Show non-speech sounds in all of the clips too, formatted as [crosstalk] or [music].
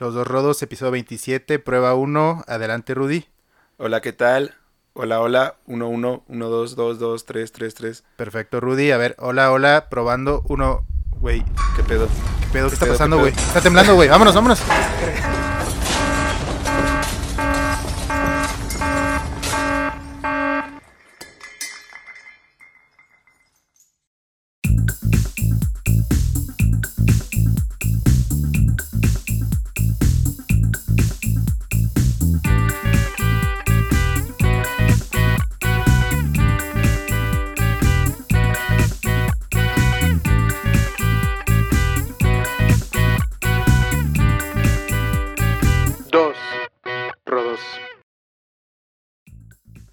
Los dos rodos, episodio 27, prueba 1. Adelante, Rudy. Hola, ¿qué tal? Hola, hola, 1, 1, 1, 2, 2, 2, 3, 3, 3. Perfecto, Rudy. A ver, hola, hola, probando 1. Güey, ¿Qué pedo? ¿qué pedo? ¿Qué está pedo, pasando, qué güey? Está temblando, güey. Vámonos, vámonos. [laughs]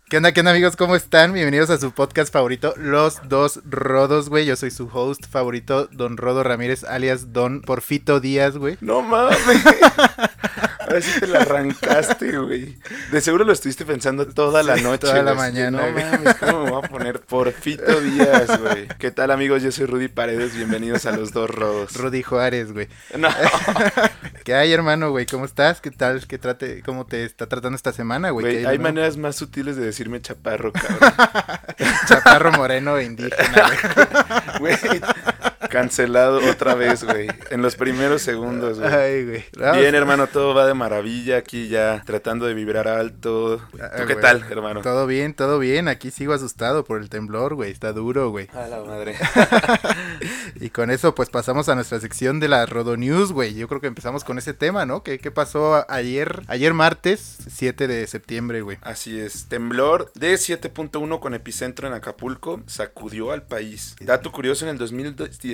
¿Qué onda, qué onda, amigos? ¿Cómo están? Bienvenidos a su podcast favorito, Los Dos Rodos, güey. Yo soy su host favorito, Don Rodo Ramírez, alias Don Porfito Díaz, güey. No mames. [laughs] Ahora sí te la arrancaste, güey. De seguro lo estuviste pensando toda la Sí, noche. toda la mañana, No mames, ¿cómo me voy a poner Porfito Díaz, güey? ¿Qué tal, amigos? Yo soy Rudy Paredes. Bienvenidos a Los Dos Rodos. Rudy Juárez, güey. No. [laughs] ¿Qué hay, hermano, güey? ¿Cómo estás? ¿Qué tal? ¿Qué trate? ¿Cómo te está tratando esta semana, güey? Güey, ¿Qué hay maneras más sutiles de decirme chaparro, [laughs] cabrón. Chaparro moreno e indígena, güey. [laughs] Güey, cancelado otra vez, güey. En los primeros segundos, güey. Ay, güey. Bien, hermano, todo va de maravilla aquí ya, tratando de vibrar alto. ah, ¿Tú qué güey. tal, hermano? Todo bien, todo bien. Aquí sigo asustado por el temblor, güey. Está duro, güey. A la madre. [laughs] Y con eso, pues pasamos a nuestra sección de la Rodo News, güey. Yo creo que empezamos con ese tema, ¿no? ¿Qué, qué pasó ayer? Ayer martes, 7 de septiembre, güey. Así es, temblor de 7.1 con epicentro en Acapulco sacudió al país. Dato curioso, en el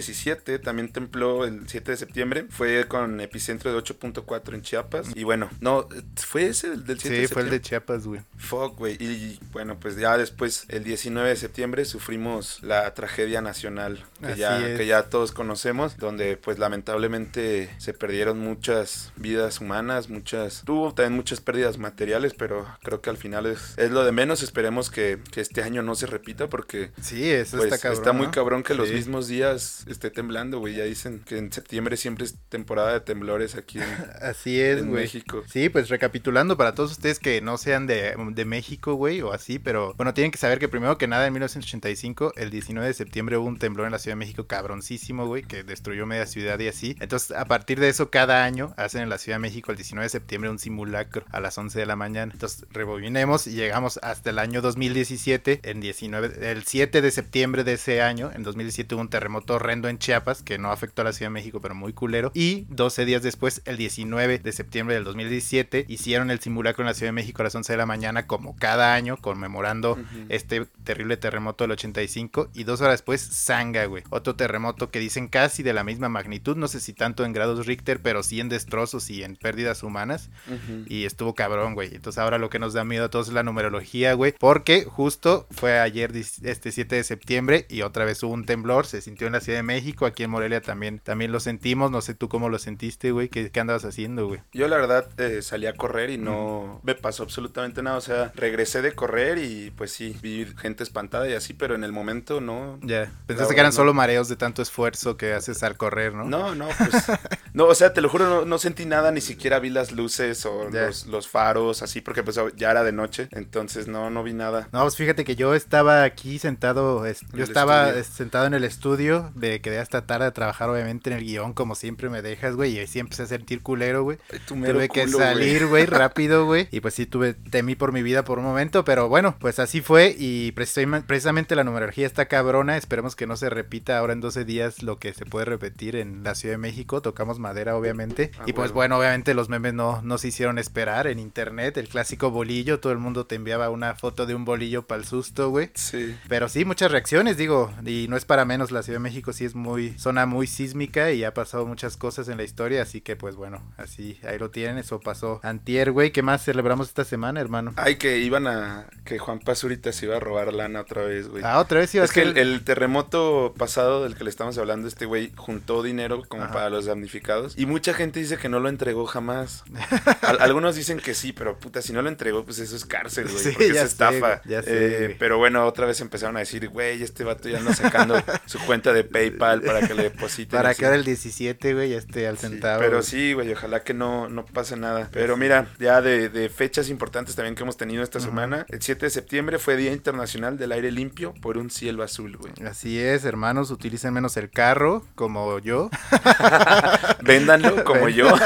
2017 también tembló el 7 de septiembre, fue con epicentro de 8.4 en Chiapas. Y bueno, no, fue ese el del 7 Sí, de fue el septiembre. de Chiapas, güey. Fuck, güey. Y bueno, pues ya después, el 19 de septiembre, sufrimos la tragedia nacional que, ya, es. que ya todos conocemos, donde pues lamentablemente se perdieron muchas vidas humanas, muchas... Tuvo también muchas pérdidas materiales, pero creo que al final es, es lo de menos. Esperemos que, que este año no se repita porque... Sí, eso Pues está cabrón. muy ¿no? cabrón que los Sí. mismos días esté temblando, güey. Ya dicen que en septiembre siempre es temporada de temblores aquí en, [laughs] Así es, en. México. Sí, pues recapitulando para todos ustedes que no sean de, de México, güey, o así, pero bueno, tienen que saber que primero que nada en 1985, el 19 de septiembre hubo un temblor en la Ciudad de México cabroncísimo, güey, que destruyó media ciudad y así. Entonces, a partir de eso, cada año hacen en la Ciudad de México el 19 de septiembre un simulacro a las 11 de la mañana. Entonces, rebobinemos y llegamos hasta el año 2017, en 19, el 7 de septiembre de ese año, en 2017 hubo un terremoto horrendo en Chiapas que no afectó a la Ciudad de México, pero muy culero. Y 12 días después, el 19 de septiembre del 2017, hicieron el simulacro en la Ciudad de México a las 11 de la mañana, como cada año, conmemorando este terrible terremoto del 85. Y dos horas después, Sanga, güey. Otro terremoto que dicen casi de la misma magnitud, no sé si tanto en grados Richter, pero sí en destrozos y en pérdidas humanas. Y estuvo cabrón, güey. Entonces ahora lo que nos da miedo a todos es la numerología, güey. Porque justo fue ayer, este 7 de septiembre, y otra vez hubo un temblor. Se sintió en la Ciudad de México. Aquí en Morelia también, también lo sentimos. No sé tú cómo lo sentiste, güey. ¿Qué, qué andabas haciendo, güey? Yo la verdad eh, salí a correr y no me pasó absolutamente nada. O sea, regresé de correr y pues sí, vi gente espantada y así, pero en el momento no. Ya. Pensaste que eran no. solo mareos de tanto esfuerzo que haces al correr, ¿no? No, no, [laughs] pues. no, o sea, te lo juro, no, no sentí nada, ni siquiera vi las luces o los, los faros, así, porque pues ya era de noche. Entonces no, no vi nada. No, pues fíjate que yo estaba aquí sentado, yo estaba estudio. sentado en el estudio, me quedé hasta tarde a trabajar obviamente en el guion, como siempre me dejas, güey, y ahí sí empecé a sentir culero, güey. Tuve que culo, salir, güey, [laughs] rápido, güey. Y pues sí, tuve, temí por mi vida por un momento, pero bueno, pues así fue. Y precisamente, la numerología está cabrona. Esperemos que no se repita ahora en 12 días lo que se puede repetir en la Ciudad de México. Tocamos madera, obviamente. Ah, y pues bueno, obviamente los memes no, no se hicieron esperar en internet. El clásico bolillo, todo el mundo te enviaba una foto de un bolillo para el susto, güey. Sí. Pero sí, muchas reacciones, digo, y no es para menos, la Ciudad de México sí es muy, zona muy sísmica y ha pasado muchas cosas en la historia, así que pues bueno, así, ahí lo tienen, eso pasó antier, güey, ¿qué más celebramos esta semana, hermano? Ay, que iban a. que Juan Pazurita se iba a robar lana otra vez, güey. Ah, otra vez iba a Es que el, el terremoto pasado del que le estamos hablando, este güey juntó dinero como Ajá. para los damnificados. Y mucha gente dice que no lo entregó jamás. [laughs] Al- algunos dicen que sí, pero puta, si no lo entregó, pues eso es cárcel, güey. Sí, porque es sé, estafa. güey, ya sé, Eh, pero bueno, otra vez empezaron a decir, güey, este vato ya anda sacando [laughs] su cuenta de PayPal [laughs] PayPal para que le depositen. Para que ahora el 17, güey, ya esté al Sí, centavo. pero güey. sí, güey, ojalá que no, no pase nada. Pero mira, ya de, de fechas importantes también que hemos tenido esta semana. El 7 de septiembre fue Día Internacional del Aire Limpio por un cielo azul, güey. Así es, hermanos, utilicen menos el carro, como yo. [laughs] Véndanlo como yo. [laughs]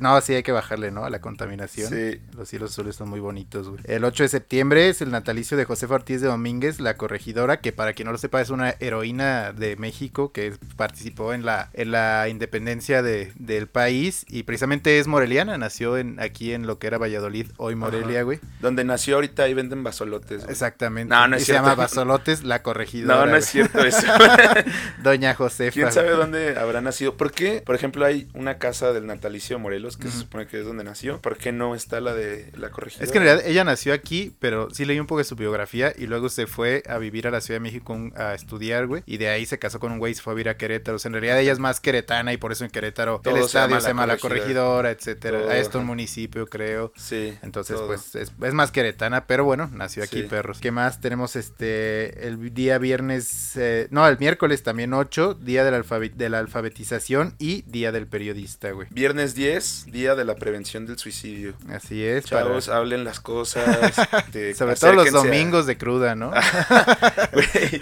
No, sí hay que bajarle, ¿no? A la contaminación. Sí. Los cielos azules son muy bonitos, güey. El 8 de septiembre es el natalicio de Josefa Ortiz de Domínguez, la corregidora, que para quien no lo sepa es una heroína de México que participó en la, en la independencia de- del país y precisamente es moreliana, nació en, aquí en lo que era Valladolid, hoy Morelia, güey. Donde nació ahorita ahí venden basolotes. güey. Exactamente. No, no es y se cierto. llama Basolotes, la corregidora. No, no es cierto eso. [laughs] [laughs] Doña Josefa. ¿Quién güey. sabe dónde habrá nacido? ¿Por qué? Por ejemplo, hay una casa del natalicio de Morelos, que se supone que es donde nació. ¿Por qué no está la de la corregidora? Es que en realidad ella nació aquí, pero sí leí un poco de su biografía y luego se fue a vivir a la Ciudad de México a estudiar, güey. Y de ahí se casó con un güey y se fue a vivir a Querétaro. O sea, en realidad ella es más queretana y por eso en Querétaro Todo el estadio se La llama La Corregidora. Etcétera. Todo, Esto es un municipio, creo. Sí. Entonces, todo. pues es, es más queretana, pero bueno, nació aquí, Sí. perros. ¿Qué más? Tenemos este el día viernes, eh, no, el miércoles también 8, día de la, alfabe- de la alfabetización y día del periodista, güey. Viernes 10, día de la prevención del suicidio. Así es, para- Chavos, hablen las cosas. [laughs] de- sobre todo los a- domingos de cruda, ¿no? [laughs] Güey,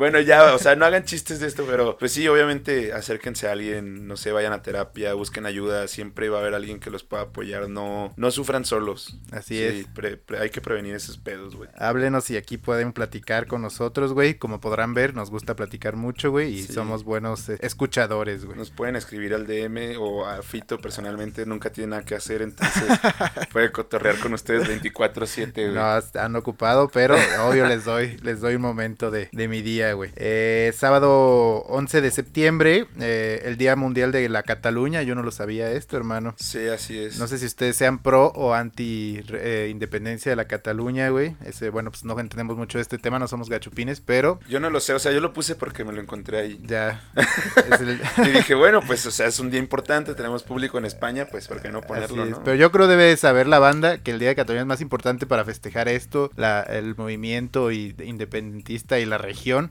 bueno, ya, o sea, no hagan chistes de esto, pero pues sí, obviamente acérquense a alguien, no sé, vayan a terapia, busquen ayuda, siempre va a haber alguien que los pueda apoyar, no, no sufran solos. Así Sí, es. pre- pre- hay que prevenir esos pedos, güey. Háblenos y aquí pueden platicar con nosotros, güey. Como podrán ver, nos gusta platicar mucho, güey. Y Sí. somos buenos eh, escuchadores, güey. Nos pueden escribir al DM o a Fito personalmente, nunca tiene nada que hacer, entonces [laughs] puede cotorrear con ustedes 24/7, güey. No, están ocupado, pero obvio les doy, les doy un momento de, de mi día, güey. Eh, sábado 11 de septiembre, eh, el Día Mundial de la Cataluña. Yo no lo sabía esto, hermano. Sí, así es. No sé si ustedes sean pro o anti eh, independencia de la Cataluña, güey. Ese, bueno, pues no entendemos mucho de este tema, no somos gachupines, pero Yo no lo sé, o sea, yo lo puse porque me lo encontré ahí. ya. [laughs] el- Y dije, bueno, pues, o sea, es un día importante, tenemos público en España, pues, ¿por qué no ponerlo, no? Pero yo creo debe saber la banda que el Día de Cataluña es más importante para festejar esto, la, el movimiento y- independentista y la región,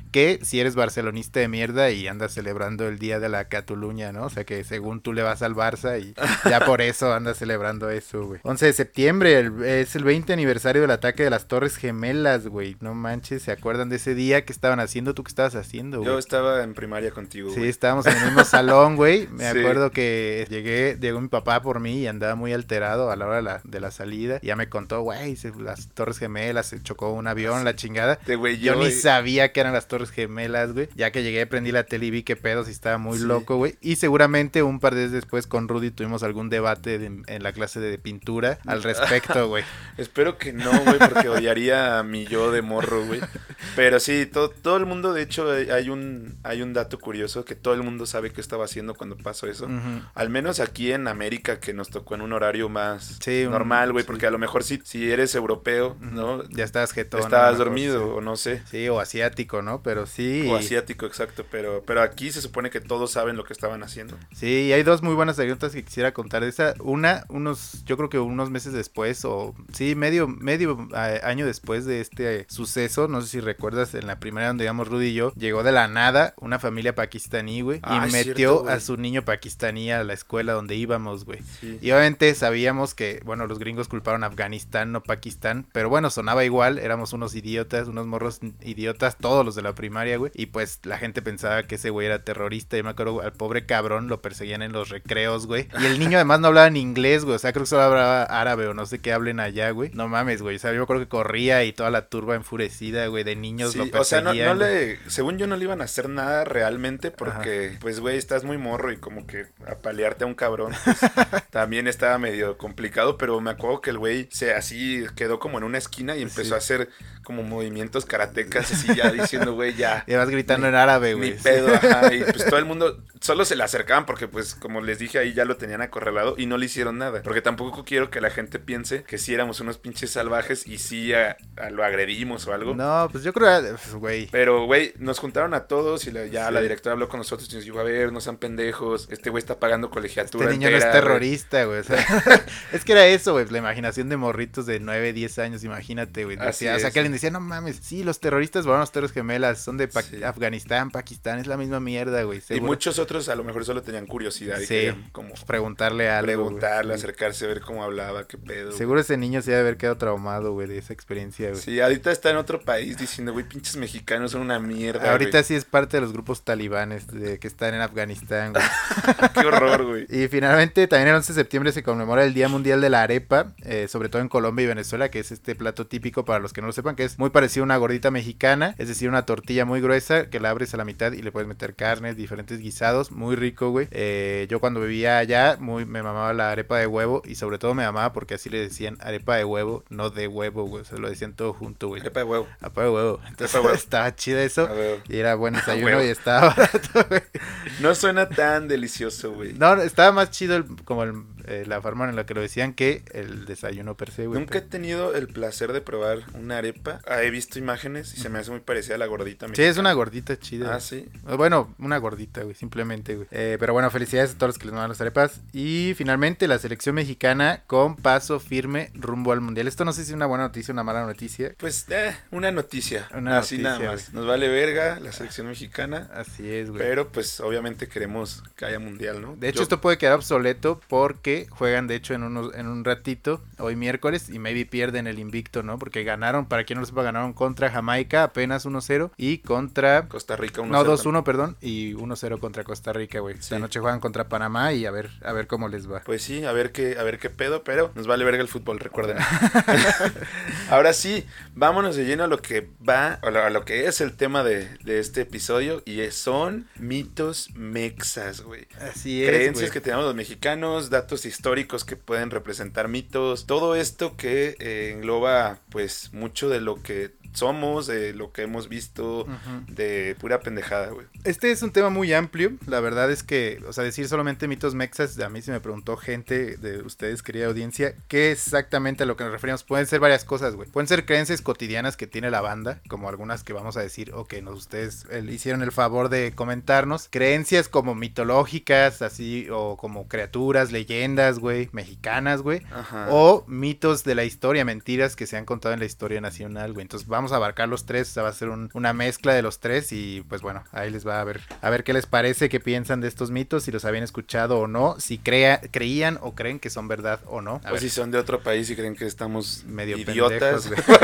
que si eres barcelonista de mierda y andas celebrando el Día de la Cataluña, ¿no? O sea que según tú le vas al Barça y ya por [laughs] eso andas celebrando eso, güey. 11 de septiembre el- es el 20 aniversario del ataque de las Torres Gemelas, güey. No manches, ¿se acuerdan de ese día que estaban haciendo? ¿Tú qué estabas haciendo, güey? Yo estaba en primaria contigo, Sí, güey. estábamos en el mismo salón, güey. [laughs] Me Sí. acuerdo que llegué, llegó mi papá por mí y andaba muy alterado a la hora de la, de la salida. Y ya me contó, güey, las Torres Gemelas, se chocó un avión, la chingada. Este güey, Yo yo, ni güey, sabía que eran las Torres Gemelas, güey. Ya que llegué, prendí la tele y vi qué pedos y estaba muy Sí. loco, güey. Y seguramente un par de días después con Rudy tuvimos algún debate de- en la clase de pintura al [laughs] respecto, güey. Espero que no, güey, porque odiaría a mi yo de morro, güey. Pero sí, todo, todo el mundo, de hecho, hay- un, hay un dato curioso que todo el mundo sabe qué estaba haciendo cuando pasó eso. Al menos aquí en América, que nos tocó en un horario más Sí, normal, güey, sí. porque a lo mejor si, si eres europeo, ¿no? Ya estabas jetón. Estabas dormido, o no sé. Sí, o asiático, ¿no? Pero sí. O asiático, exacto. Pero, pero aquí se supone que todos saben lo que estaban haciendo. Sí, y hay dos muy buenas anécdotas que quisiera contar. Esa, una, unos, yo creo que unos meses después, o sí, medio, medio eh, año después de este suceso, no sé si recuerdas, en la primera donde íbamos Rudy y yo, llegó de la nada una familia pakistaní, güey, Ah, y es metió cierto, a su niño pakistaní a la escuela donde íbamos, güey. Sí. Y obviamente sabíamos que, bueno, los gringos culparon a Afganistán, no Pakistán, pero bueno, sonaba igual, éramos unos idiotas, unos morros idiotas, todos los de la primaria, güey, y pues la gente pensaba que ese güey era terrorista, y me acuerdo, al pobre cabrón lo perseguían en los recreos, güey, y el niño además no hablaba en inglés, güey, o sea, creo que solo hablaba árabe o no sé qué hablen allá, güey, no mames, güey, o sea, yo me acuerdo que corría y toda la turba enfurecida, güey, de niños Sí, lo o sea, no, perseguían. no le, según yo no le iban a hacer nada realmente porque, pues, güey, estás muy morro y como que apalearte a un cabrón, [laughs] pues, también estaba medio complicado, pero me acuerdo que el güey se así quedó como en una esquina y empezó Sí. a hacer como movimientos karatecas así ya diciendo, güey, ya. [laughs] Y vas gritando Ni- en árabe, Ni güey. sí. pedo, ajá, y pues todo el mundo solo se le acercaban porque pues como les dije ahí ya lo tenían acorralado y no le hicieron nada, porque tampoco quiero que la gente piense que sí éramos unos pinches salvajes y sí a- a lo agredimos o algo. No, pues yo creo, pues, güey. Pero, güey, nos juntaron a todos y la- ya Sí. la directora habló con nosotros y nos dijo, a ver, no sean pendejos, este güey está pagando colegiatura Este niño no es güey". terrorista, güey. O sea, [laughs] [laughs] es que era eso, güey. La imaginación de morritos de 9, 10 años, imagínate, güey. O sea, es. que alguien decía, no mames, sí, los terroristas volaron las Torres Gemelas, son de Pa- Sí. Afganistán, Pakistán, es la misma mierda, güey. Y muchos otros a lo mejor solo tenían curiosidad y Sí. querían como preguntarle algo. preguntarle, acercarse, ver cómo hablaba, qué pedo. güey. Seguro ese niño se debe haber quedado traumado, güey, de esa experiencia, güey. Sí, ahorita está en otro país diciendo, güey, pinches mexicanos son una mierda. Ahorita güey. sí es parte de los grupos talibanes de, que están en Afganistán, güey. [laughs] Qué horror, güey. Y finalmente, también el 11 de septiembre se conmemora el Día Mundial de la Arepa, eh, sobre todo en Colombia y Venezuela, que es este plato típico para los que no lo sepan, que es muy parecido a una gordita mexicana, es decir, una tortilla muy gruesa que la abres a la mitad y le puedes meter carnes, diferentes guisados, muy rico, güey. Eh, yo cuando vivía allá, muy, me mamaba la arepa de huevo y sobre todo me mamaba porque así le decían arepa de huevo, no de huevo, güey, o sea, lo decían todo junto, güey. Arepa de huevo. Arepa de huevo. Entonces huevo. [laughs] estaba chido eso. Y era buen [laughs] desayuno y estaba [laughs] barato, güey. No suena tan delicioso, güey. No, estaba más chido el- como el, eh, la forma en la que lo decían que el desayuno per se, güey. Nunca he tenido el placer de probar una arepa. Ah, he visto imágenes y se me hace muy parecida a la gordita Sí, es una gordita chida. Ah, sí. Bueno, una gordita, güey, simplemente, güey. Eh, pero bueno, felicidades a todos los que les mandan las arepas. Y finalmente, la selección mexicana con paso firme rumbo al mundial. Esto no sé si es una buena noticia o una mala noticia. Pues, eh, una noticia. Una Así noticia, nada más. Nos vale verga la selección mexicana. Así es, güey. Pero, pues, obviamente queremos que haya mundial, ¿no? De hecho, Yo- esto puede quedar obsoleto porque juegan, de hecho, en, unos, en un ratito, hoy miércoles, y maybe pierden el invicto, ¿no? Porque ganaron, para quien no lo sepa, ganaron contra Jamaica apenas 1-0 y contra... Costa Rica 1-0 No, también. 2-1, perdón, y 1-0 contra Costa Rica, güey. Esta Sí. noche juegan contra Panamá y a ver, a ver cómo les va. Pues sí, a ver qué, a ver qué pedo, pero nos vale verga el fútbol, recuerden. [laughs] Ahora sí, vámonos de lleno a lo que va, a lo, que es el tema de, de este episodio, y son mitos mexas, güey. Así es. Creencias que tenemos los mexicanos, datos históricos que pueden representar mitos, todo esto que eh, engloba pues mucho de lo que somos, de lo que hemos visto, de pura pendejada, güey. Este es un tema muy amplio. La verdad es que, o sea, decir solamente mitos mexas, a mí se me preguntó gente de ustedes, querida audiencia, qué exactamente a lo que nos referimos. Pueden ser varias cosas, güey. Pueden ser creencias cotidianas que tiene la banda, como algunas que vamos a decir o que nos, ustedes eh, hicieron el favor de comentarnos. Creencias como mitológicas, así, o como criaturas, leyendas, güey, mexicanas, güey. Ajá. O mitos de la historia, mentiras que se han contado en la historia nacional, güey. Entonces vamos a abarcar los tres, va a ser un- una mezcla de los tres y pues bueno, ahí les va a ver, a ver qué les parece, qué piensan de estos mitos, si los habían escuchado o no, si crea, creían o creen que son verdad o no. A O ver, si son de otro país y creen que estamos medio idiotas pendejos,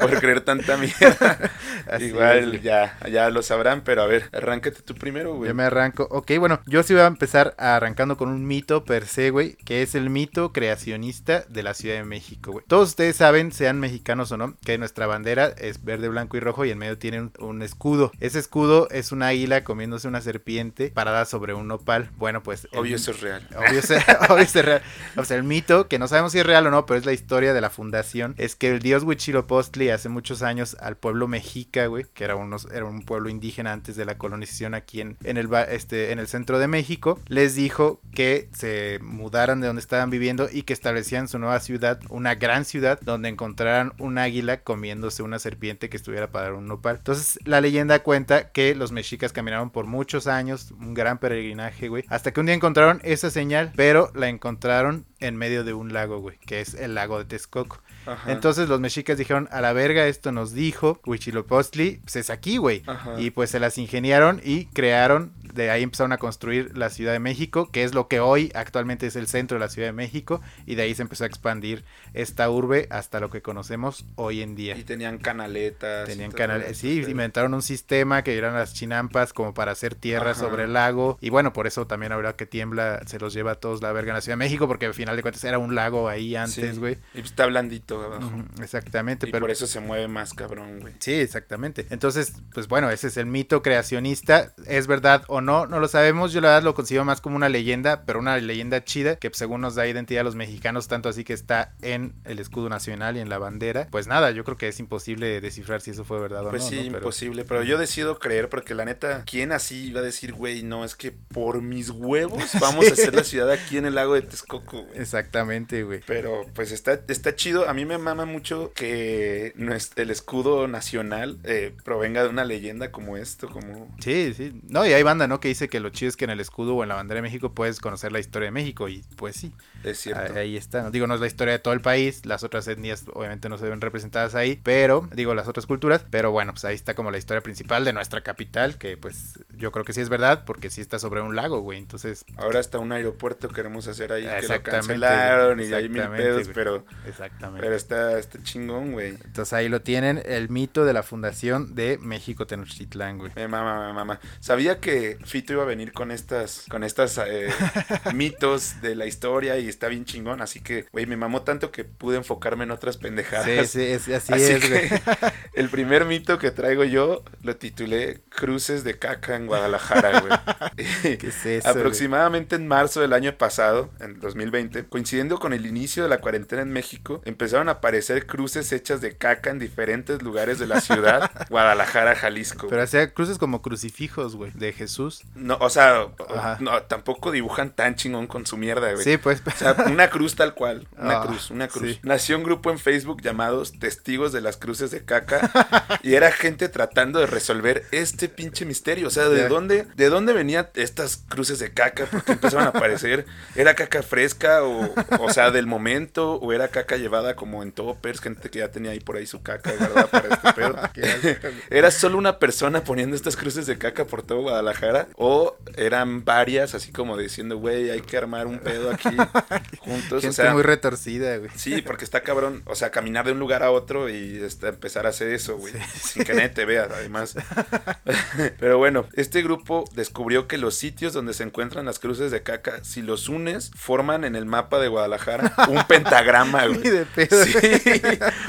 por creer tanta [laughs] mierda. Así Igual ya, ya lo sabrán, pero a ver, arráncate tú primero, güey. Yo me arranco. Ok, bueno, yo sí voy a empezar arrancando con un mito per se, güey, que es el mito creacionista de la Ciudad de México, güey. Todos ustedes saben, sean mexicanos o no, que nuestra bandera es verde, blanco y rojo y en medio tiene un, un escudo. Ese escudo es un águila comiéndose una serpiente parada sobre un nopal. Bueno, pues... el- Obvio, eso es real. Obvio es, [laughs] obvio es real. O sea, el mito, que no sabemos si es real o no, pero es la historia de la fundación, es que el dios Huitzilopochtli hace muchos años al pueblo mexica, güey, que era, unos, era un pueblo indígena antes de la colonización aquí en, en, el, este, en el centro de México, les dijo que se mudaran de donde estaban viviendo y que establecían su nueva ciudad, una gran ciudad, donde encontraran un águila comiéndose una serpiente que estuviera para dar un nopal. Entonces, la leyenda cuenta que los mexicas caminaron por muchos años, un gran peregrinaje, güey, hasta que un día encontraron esa señal, pero la encontraron en medio de un lago, güey, que es el lago de Texcoco. Ajá. Entonces los mexicas dijeron, a la verga, esto nos dijo Huitzilopochtli, pues es aquí, güey. Y pues se las ingeniaron y crearon, de ahí empezaron a construir la Ciudad de México, que es lo que hoy actualmente es el centro de la Ciudad de México, y de ahí se empezó a expandir esta urbe hasta lo que conocemos hoy en día. Y tenían canaletas. Tenían eso, sí, pero- inventaron un sistema que eran las chinampas como para hacer tierra Ajá. sobre el lago. Y bueno, por eso también ahora que tiembla se los lleva a todos la verga en la Ciudad de México, porque al final de cuentas era un lago ahí antes, Sí. güey. Y pues está blandito abajo. Exactamente, Y pero por eso se mueve más cabrón, güey. Sí, exactamente. Entonces, pues bueno, ese es el mito creacionista. ¿Es verdad o no? No lo sabemos. Yo la verdad lo considero más como una leyenda, pero una leyenda chida que pues, según nos da identidad a los mexicanos, tanto así que está en el escudo nacional y en la bandera. Pues nada, yo creo que es imposible descifrar si eso fue verdad o Pues no. sí, ¿no? Pero- imposible. Pero yo decido creer porque la neta, ¿quién así iba a decir, güey, no, es que por mis huevos [laughs] vamos a hacer la ciudad aquí en el lago de Texcoco, güey? Exactamente, güey. Pero pues está, está chido. A mí mí me mama mucho que el escudo nacional eh, provenga de una leyenda como esto, como... Sí, sí. No, y hay banda, ¿no? Que dice que lo chido es que en el escudo o en la bandera de México puedes conocer la historia de México. Y pues sí, Es cierto. ahí está. ¿no? Digo, no es la historia de todo el país. Las otras etnias obviamente no se ven representadas ahí. Pero, digo, las otras culturas. Pero bueno, pues ahí está como la historia principal de nuestra capital. Que pues yo creo que sí es verdad. Porque sí está sobre un lago, güey. Entonces, Ahora hasta un aeropuerto queremos hacer ahí, que lo cancelaron y hay mil pedos, pero, exactamente. pero está, está chingón, güey. Entonces ahí lo tienen. El mito de la fundación de México Tenochtitlán, güey. Me mama, me mama. Sabía que Fito iba a venir con estas, con estas eh, [laughs] mitos de la historia y está bien chingón, así que, güey, me mamó tanto que pude enfocarme en otras pendejadas. Sí, sí, es- así, Así es, güey. el primer mito que traigo yo lo titulé Cruces de caca en Guadalajara, güey. [laughs] ¿Qué es eso, güey? Aproximadamente en marzo del año pasado, en 2020, coincidiendo con el inicio de la cuarentena en México, empezaron a aparecer cruces hechas de caca en diferentes lugares de la ciudad, [laughs] Guadalajara, Jalisco. Pero hacía cruces como crucifijos, güey, de Jesús. No, o sea, no, tampoco dibujan tan chingón con su mierda, güey. Sí, pues. O sea, [laughs] una cruz tal cual, una Ah, cruz, una cruz. sí. Nació un grupo en Facebook llamados Testigos de las Cruces de Caca [laughs] y era gente tratando de resolver este pinche misterio, o sea, ¿de dónde de dónde venían estas cruces de caca? Porque empezaron a aparecer, era caca fresca o o sea, del momento o era caca llevada como en toppers, gente que ya tenía ahí por ahí su caca guardada para este pedo. [laughs] ¿Era solo una persona poniendo estas cruces de caca por todo Guadalajara? ¿O eran varias, así como diciendo, güey, hay que armar un pedo aquí [laughs] juntos? Gente o sea, muy retorcida, güey. sí, porque está cabrón, o sea, caminar de un lugar a otro y este, empezar a hacer eso, güey. Sin que nadie te vea, además. [laughs] Pero bueno, este grupo descubrió que los sitios donde se encuentran las cruces de caca, si los unes, forman en el mapa de Guadalajara un pentagrama, güey. De pedo. Sí,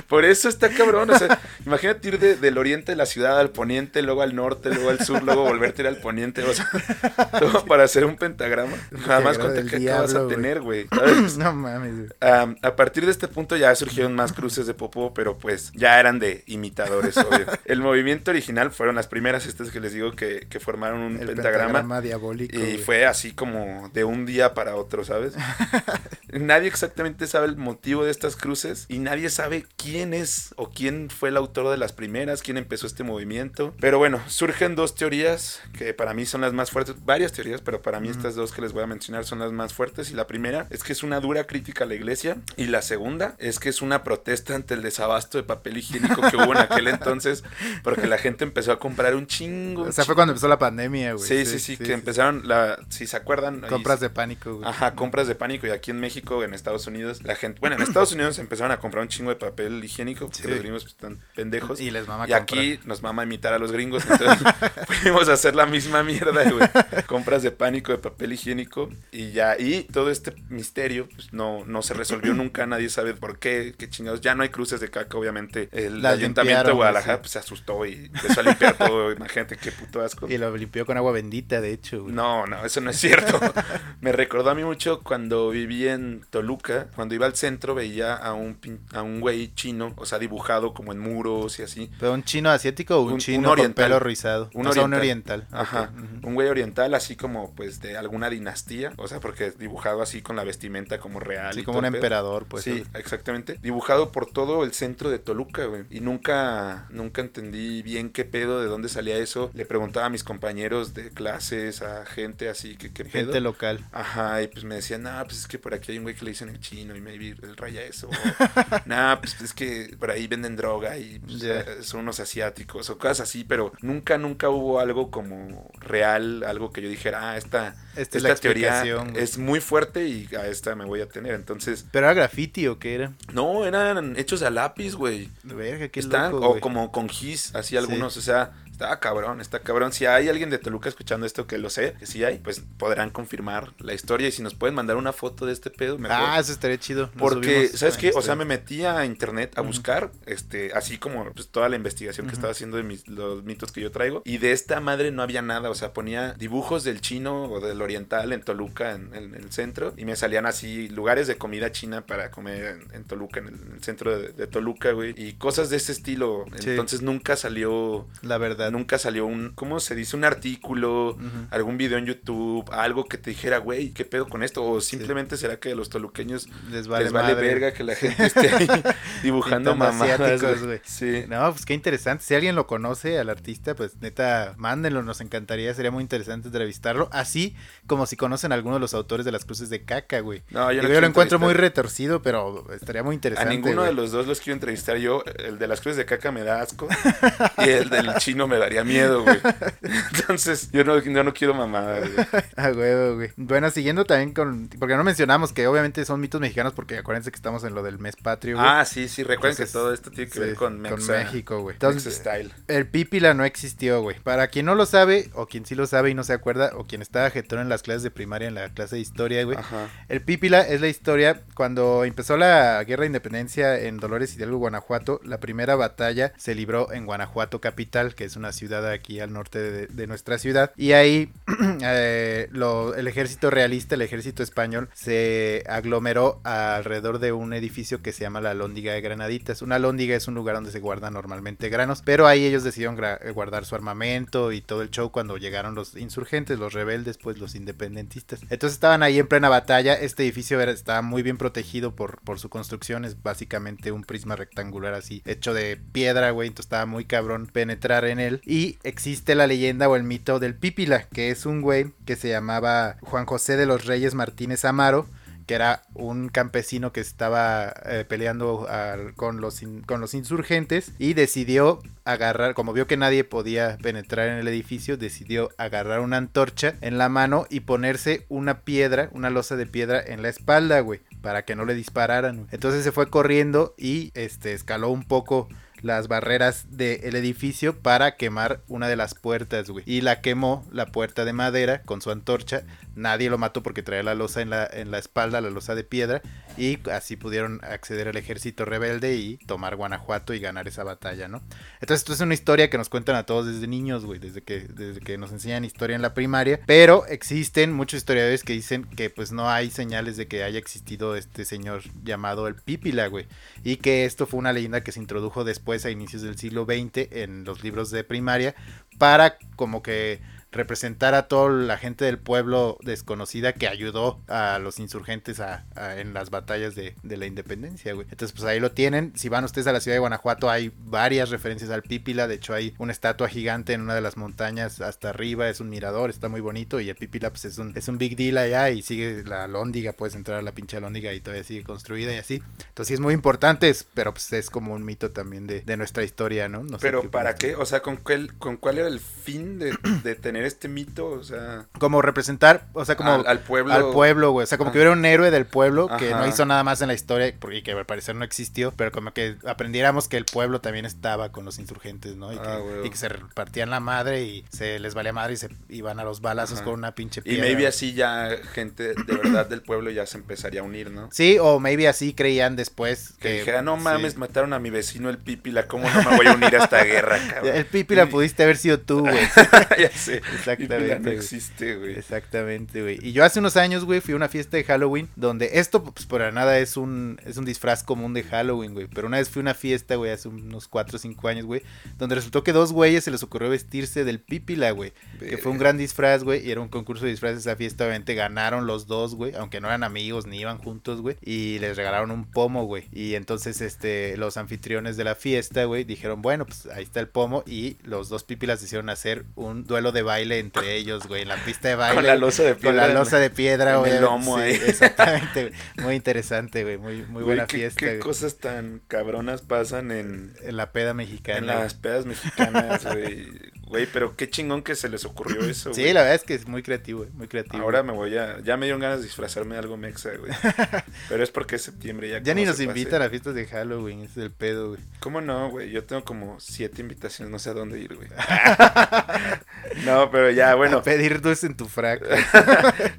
por eso está cabrón. O sea, imagínate ir de- del oriente de la ciudad al poniente, luego al norte, luego al sur, luego volverte a ir al poniente. O sea, [laughs] todo para hacer un pentagrama. Nada más cuenta que acabas a tener, güey. [clears throat] no mames, güey. A partir de este punto ya surgieron más cruces de popó, pero pues ya eran de imitadores, obvio. El movimiento original fueron las primeras estas que les digo que, que formaron un El pentagrama. pentagrama diabólico. Y güey. fue así como de un día para otro, ¿sabes? [laughs] nadie exactamente sabe el motivo de estas cruces y nadie sabe quién es o quién fue el autor de las primeras, quién empezó este movimiento. Pero bueno, surgen dos teorías que para mí son las más fuertes, varias teorías, pero para mí estas dos que les voy a mencionar son las más fuertes. Y la primera es que es una dura crítica a la iglesia y la segunda es que es una protesta ante el desabasto de papel higiénico que hubo en aquel entonces porque la gente empezó a comprar un chingo. un O sea, fue cuando empezó la pandemia, güey. Sí, sí, sí, que empezaron, la, si se acuerdan. ahí Compras sí- de pánico, güey. Ajá, compras de pánico. Y aquí en México, en Estados Unidos, la gente. Bueno, en Estados Unidos empezaron a comprar un chingo de papel higiénico porque Sí. los gringos están pendejos. Y les mama Y aquí nos mama imitar a los gringos. Entonces [laughs] fuimos a hacer la misma mierda, güey. Compras de pánico de papel higiénico. Y ya, y todo este misterio pues, no, no se resolvió [clears throat] nunca. Nadie sabe por qué, qué chingados. Ya no hay cruces de caca, obviamente. El Las ayuntamiento de Guadalajara sí. pues, se asustó y empezó a limpiar todo. [laughs] Imagínate qué puto asco. Y lo limpió con agua bendita, de hecho, güey. No, no, eso no es cierto. [laughs] Me recordó a mí mucho cuando viví en Toluca, cuando iba al centro veía a un a un güey chino, o sea, dibujado como en muros y así. ¿Pero un chino asiático o un, Un- un chino con oriental. pelo rizado? Un o sea, un oriental. Ajá, un güey oriental así como pues de alguna dinastía, o sea, porque dibujado así con la vestimenta como real. Sí, y como un el pedo. emperador, pues. sí, exactamente. Dibujado por todo el centro de Toluca, güey. Y nunca, nunca entendí bien qué pedo, de dónde salía eso. Le preguntaba a mis compañeros de clases, a gente así, que qué pedo. Gente local. Ajá, y pues me decían, nah, pues es que por aquí hay un güey que le dicen el chino y maybe él raya eso. [laughs] [laughs] Nah, pues es que por ahí venden droga y pues, Ya. eh, son unos asiáticos o cosas así, pero nunca, nunca hubo algo como real, algo que yo dijera, ah, esta, Esta es esta teoría es muy fuerte y a esta me voy a tener. Entonces, ¿Pero era graffiti o qué era? no, eran hechos a lápiz, güey. Verga, qué Están, loco, o como con gis, así algunos, o sea, está cabrón, está cabrón. Si hay alguien de Toluca escuchando esto que lo sé, que sí hay, pues podrán confirmar la historia y si nos pueden mandar una foto de este pedo, mejor. Ah, eso estaría chido. Porque, ¿sabes qué? O sea, me metí a internet a buscar, este, así como pues, toda la investigación que estaba haciendo de mis, los mitos que yo traigo. Y de esta madre no había nada. O sea, ponía dibujos del chino o del oriental en Toluca, en, en el centro. Y me salían así lugares de comida china para comer en, en Toluca, en el, en el centro de, de Toluca, güey. Y cosas de ese estilo. Sí. Entonces nunca salió La verdad. Nunca salió un, ¿cómo se dice? Un artículo, algún video en YouTube, algo que te dijera, güey, ¿qué pedo con esto? O simplemente será que a los toluqueños Les vale, les vale verga que la gente esté ahí [laughs] dibujando mamadas, güey. Sí. No, pues qué interesante. Si alguien lo conoce al artista, pues neta, mándenlo, nos encantaría, sería muy interesante entrevistarlo. Así como si conocen a alguno de los autores de las cruces de caca, güey. No, yo, no yo lo encuentro muy retorcido, pero estaría muy A interesante. ninguno güey. de los dos los quiero entrevistar yo. El de las cruces de caca me da asco. [laughs] y el del chino me daría miedo, güey. [laughs] Entonces, yo no, yo no quiero mamadas, güey. [laughs] Ah, huevo, güey. Bueno, siguiendo también con. Porque no mencionamos que obviamente son mitos mexicanos, porque acuérdense que estamos en lo del mes patrio, güey. Ah, sí, sí. Recuerden Entonces, que todo esto tiene que ver con, Mexa, México, güey. Entonces, Style. el pípila no existió, güey. Para quien no lo sabe, o quien sí lo sabe y no se acuerda, o quien estaba jetón en las clases de primaria, en la clase de historia, güey. Ajá. El Pípila es la historia cuando empezó la guerra de independencia en Dolores Hidalgo, Guanajuato. La primera batalla se libró en Guanajuato capital, que es una ciudad aquí al norte de, nuestra ciudad. Y ahí [clears throat] eh, el ejército realista, el ejército español, se aglomeró alrededor de un edificio que se llama la Lóndiga de Granaditas. Una lóndiga es un lugar donde se guardan normalmente granos, pero ahí ellos decidieron gra- guardar su armamento y todo el show cuando llegaron los insurgentes, los rebeldes, pues los independentistas. Entonces estaban ahí en plena batalla. Este edificio estaba muy bien protegido por su construcción. Es básicamente un prisma rectangular así, hecho de piedra, güey. Entonces estaba muy cabrón penetrar en él. Y existe la leyenda o el mito del Pípila, que es un güey que se llamaba Juan José de los Reyes Martínez Amaro que era un campesino que estaba eh, peleando con, los con los insurgentes y decidió agarrar, como vio que nadie podía penetrar en el edificio, decidió agarrar una antorcha en la mano y ponerse una piedra, una losa de piedra en la espalda, güey, para que no le dispararan. Entonces se fue corriendo y este escaló un poco las barreras del edificio para quemar una de las puertas. Y la quemó, la puerta de madera, con su antorcha. Nadie lo mató porque traía la losa en la, en la espalda, la losa de piedra. Y así pudieron acceder al ejército rebelde y tomar Guanajuato y ganar esa batalla, ¿no? Entonces, esto es una historia que nos cuentan a todos desde niños, güey, desde que, desde que nos enseñan historia en la primaria. Pero existen muchos historiadores que dicen que pues no hay señales de que haya existido este señor llamado el Pípila, güey. Y que esto fue una leyenda que se introdujo después a inicios del siglo XX en los libros de primaria para como que representar a toda la gente del pueblo desconocida que ayudó a los insurgentes a- a- en las batallas de, de la independencia, güey. Entonces, pues ahí lo tienen. Si van ustedes a la ciudad de Guanajuato, hay varias referencias al Pípila. De hecho, hay una estatua gigante en una de las montañas hasta arriba. Es un mirador, está muy bonito. Y el Pípila, pues es un, es un big deal allá. Y sigue la lóndiga, puedes entrar a la pinche lóndiga y todavía sigue construida y así. Entonces, sí es muy importante, pero pues es como un mito también de, de nuestra historia, ¿no? No sé Pero qué ¿para qué? O sea, ¿con cuál, con cuál era el fin de, de tener este mito? O sea, Como representar, o sea, como al, al pueblo. al pueblo, güey. O sea, como Ah. que hubiera un héroe del pueblo que Ajá. no hizo nada más en la historia porque que al parecer no existió, pero como que aprendiéramos que el pueblo también estaba con los insurgentes, ¿no? Y, que, Ah, y que se repartían la madre y se les valía madre y se iban a los balazos Ajá. con una pinche Y piedra. maybe así ya gente de verdad del pueblo ya se empezaría a unir, ¿no? Sí, o maybe así creían después Que que... dijera, no sí. mames, mataron a mi vecino el Pípila, ¿cómo no me voy a unir a esta guerra, [laughs] cabrón? El pipi la pudiste haber sido tú, güey. [laughs] ya sé. Exactamente, no existe, güey. Exactamente, güey. Y yo hace unos años, güey, fui a una fiesta de Halloween donde esto, pues, para nada es un, es un disfraz común de Halloween, güey. Pero una vez fui a una fiesta, güey, hace unos 4 o 5 años, güey, donde resultó que dos güeyes se les ocurrió vestirse del pípila, güey. Que fue un gran disfraz, güey, y era un concurso de disfraces esa fiesta, obviamente ganaron los dos, güey, aunque no eran amigos ni iban juntos, güey, y les regalaron un pomo, güey. Y entonces, este, los anfitriones de la fiesta, güey, dijeron, bueno, pues ahí está el pomo, y los dos pípilas hicieron hacer un duelo de baile entre ellos, güey, en la pista de baile. Con la losa de piedra. Con la losa de piedra, güey. el lomo Sí, ahí. [laughs] Exactamente. Muy interesante, güey. Muy, muy Güey, buena ¿qué, fiesta, qué güey. cosas tan cabronas pasan en, En la peda mexicana. en las pedas mexicanas, güey? Güey, pero qué chingón que se les ocurrió [laughs] eso, Sí, güey. la verdad es que es muy creativo, güey. Muy creativo. Ahora me voy a... Ya me dieron ganas de disfrazarme de algo mexa, güey. [laughs] Pero es porque es septiembre ya. Ya ni nos invitan a fiestas de Halloween, ese es el pedo, güey. ¿Cómo no, güey? Yo tengo como siete invitaciones, no sé a dónde ir, güey. [laughs] no, pero ya, bueno, A pedir dulce en tu frac.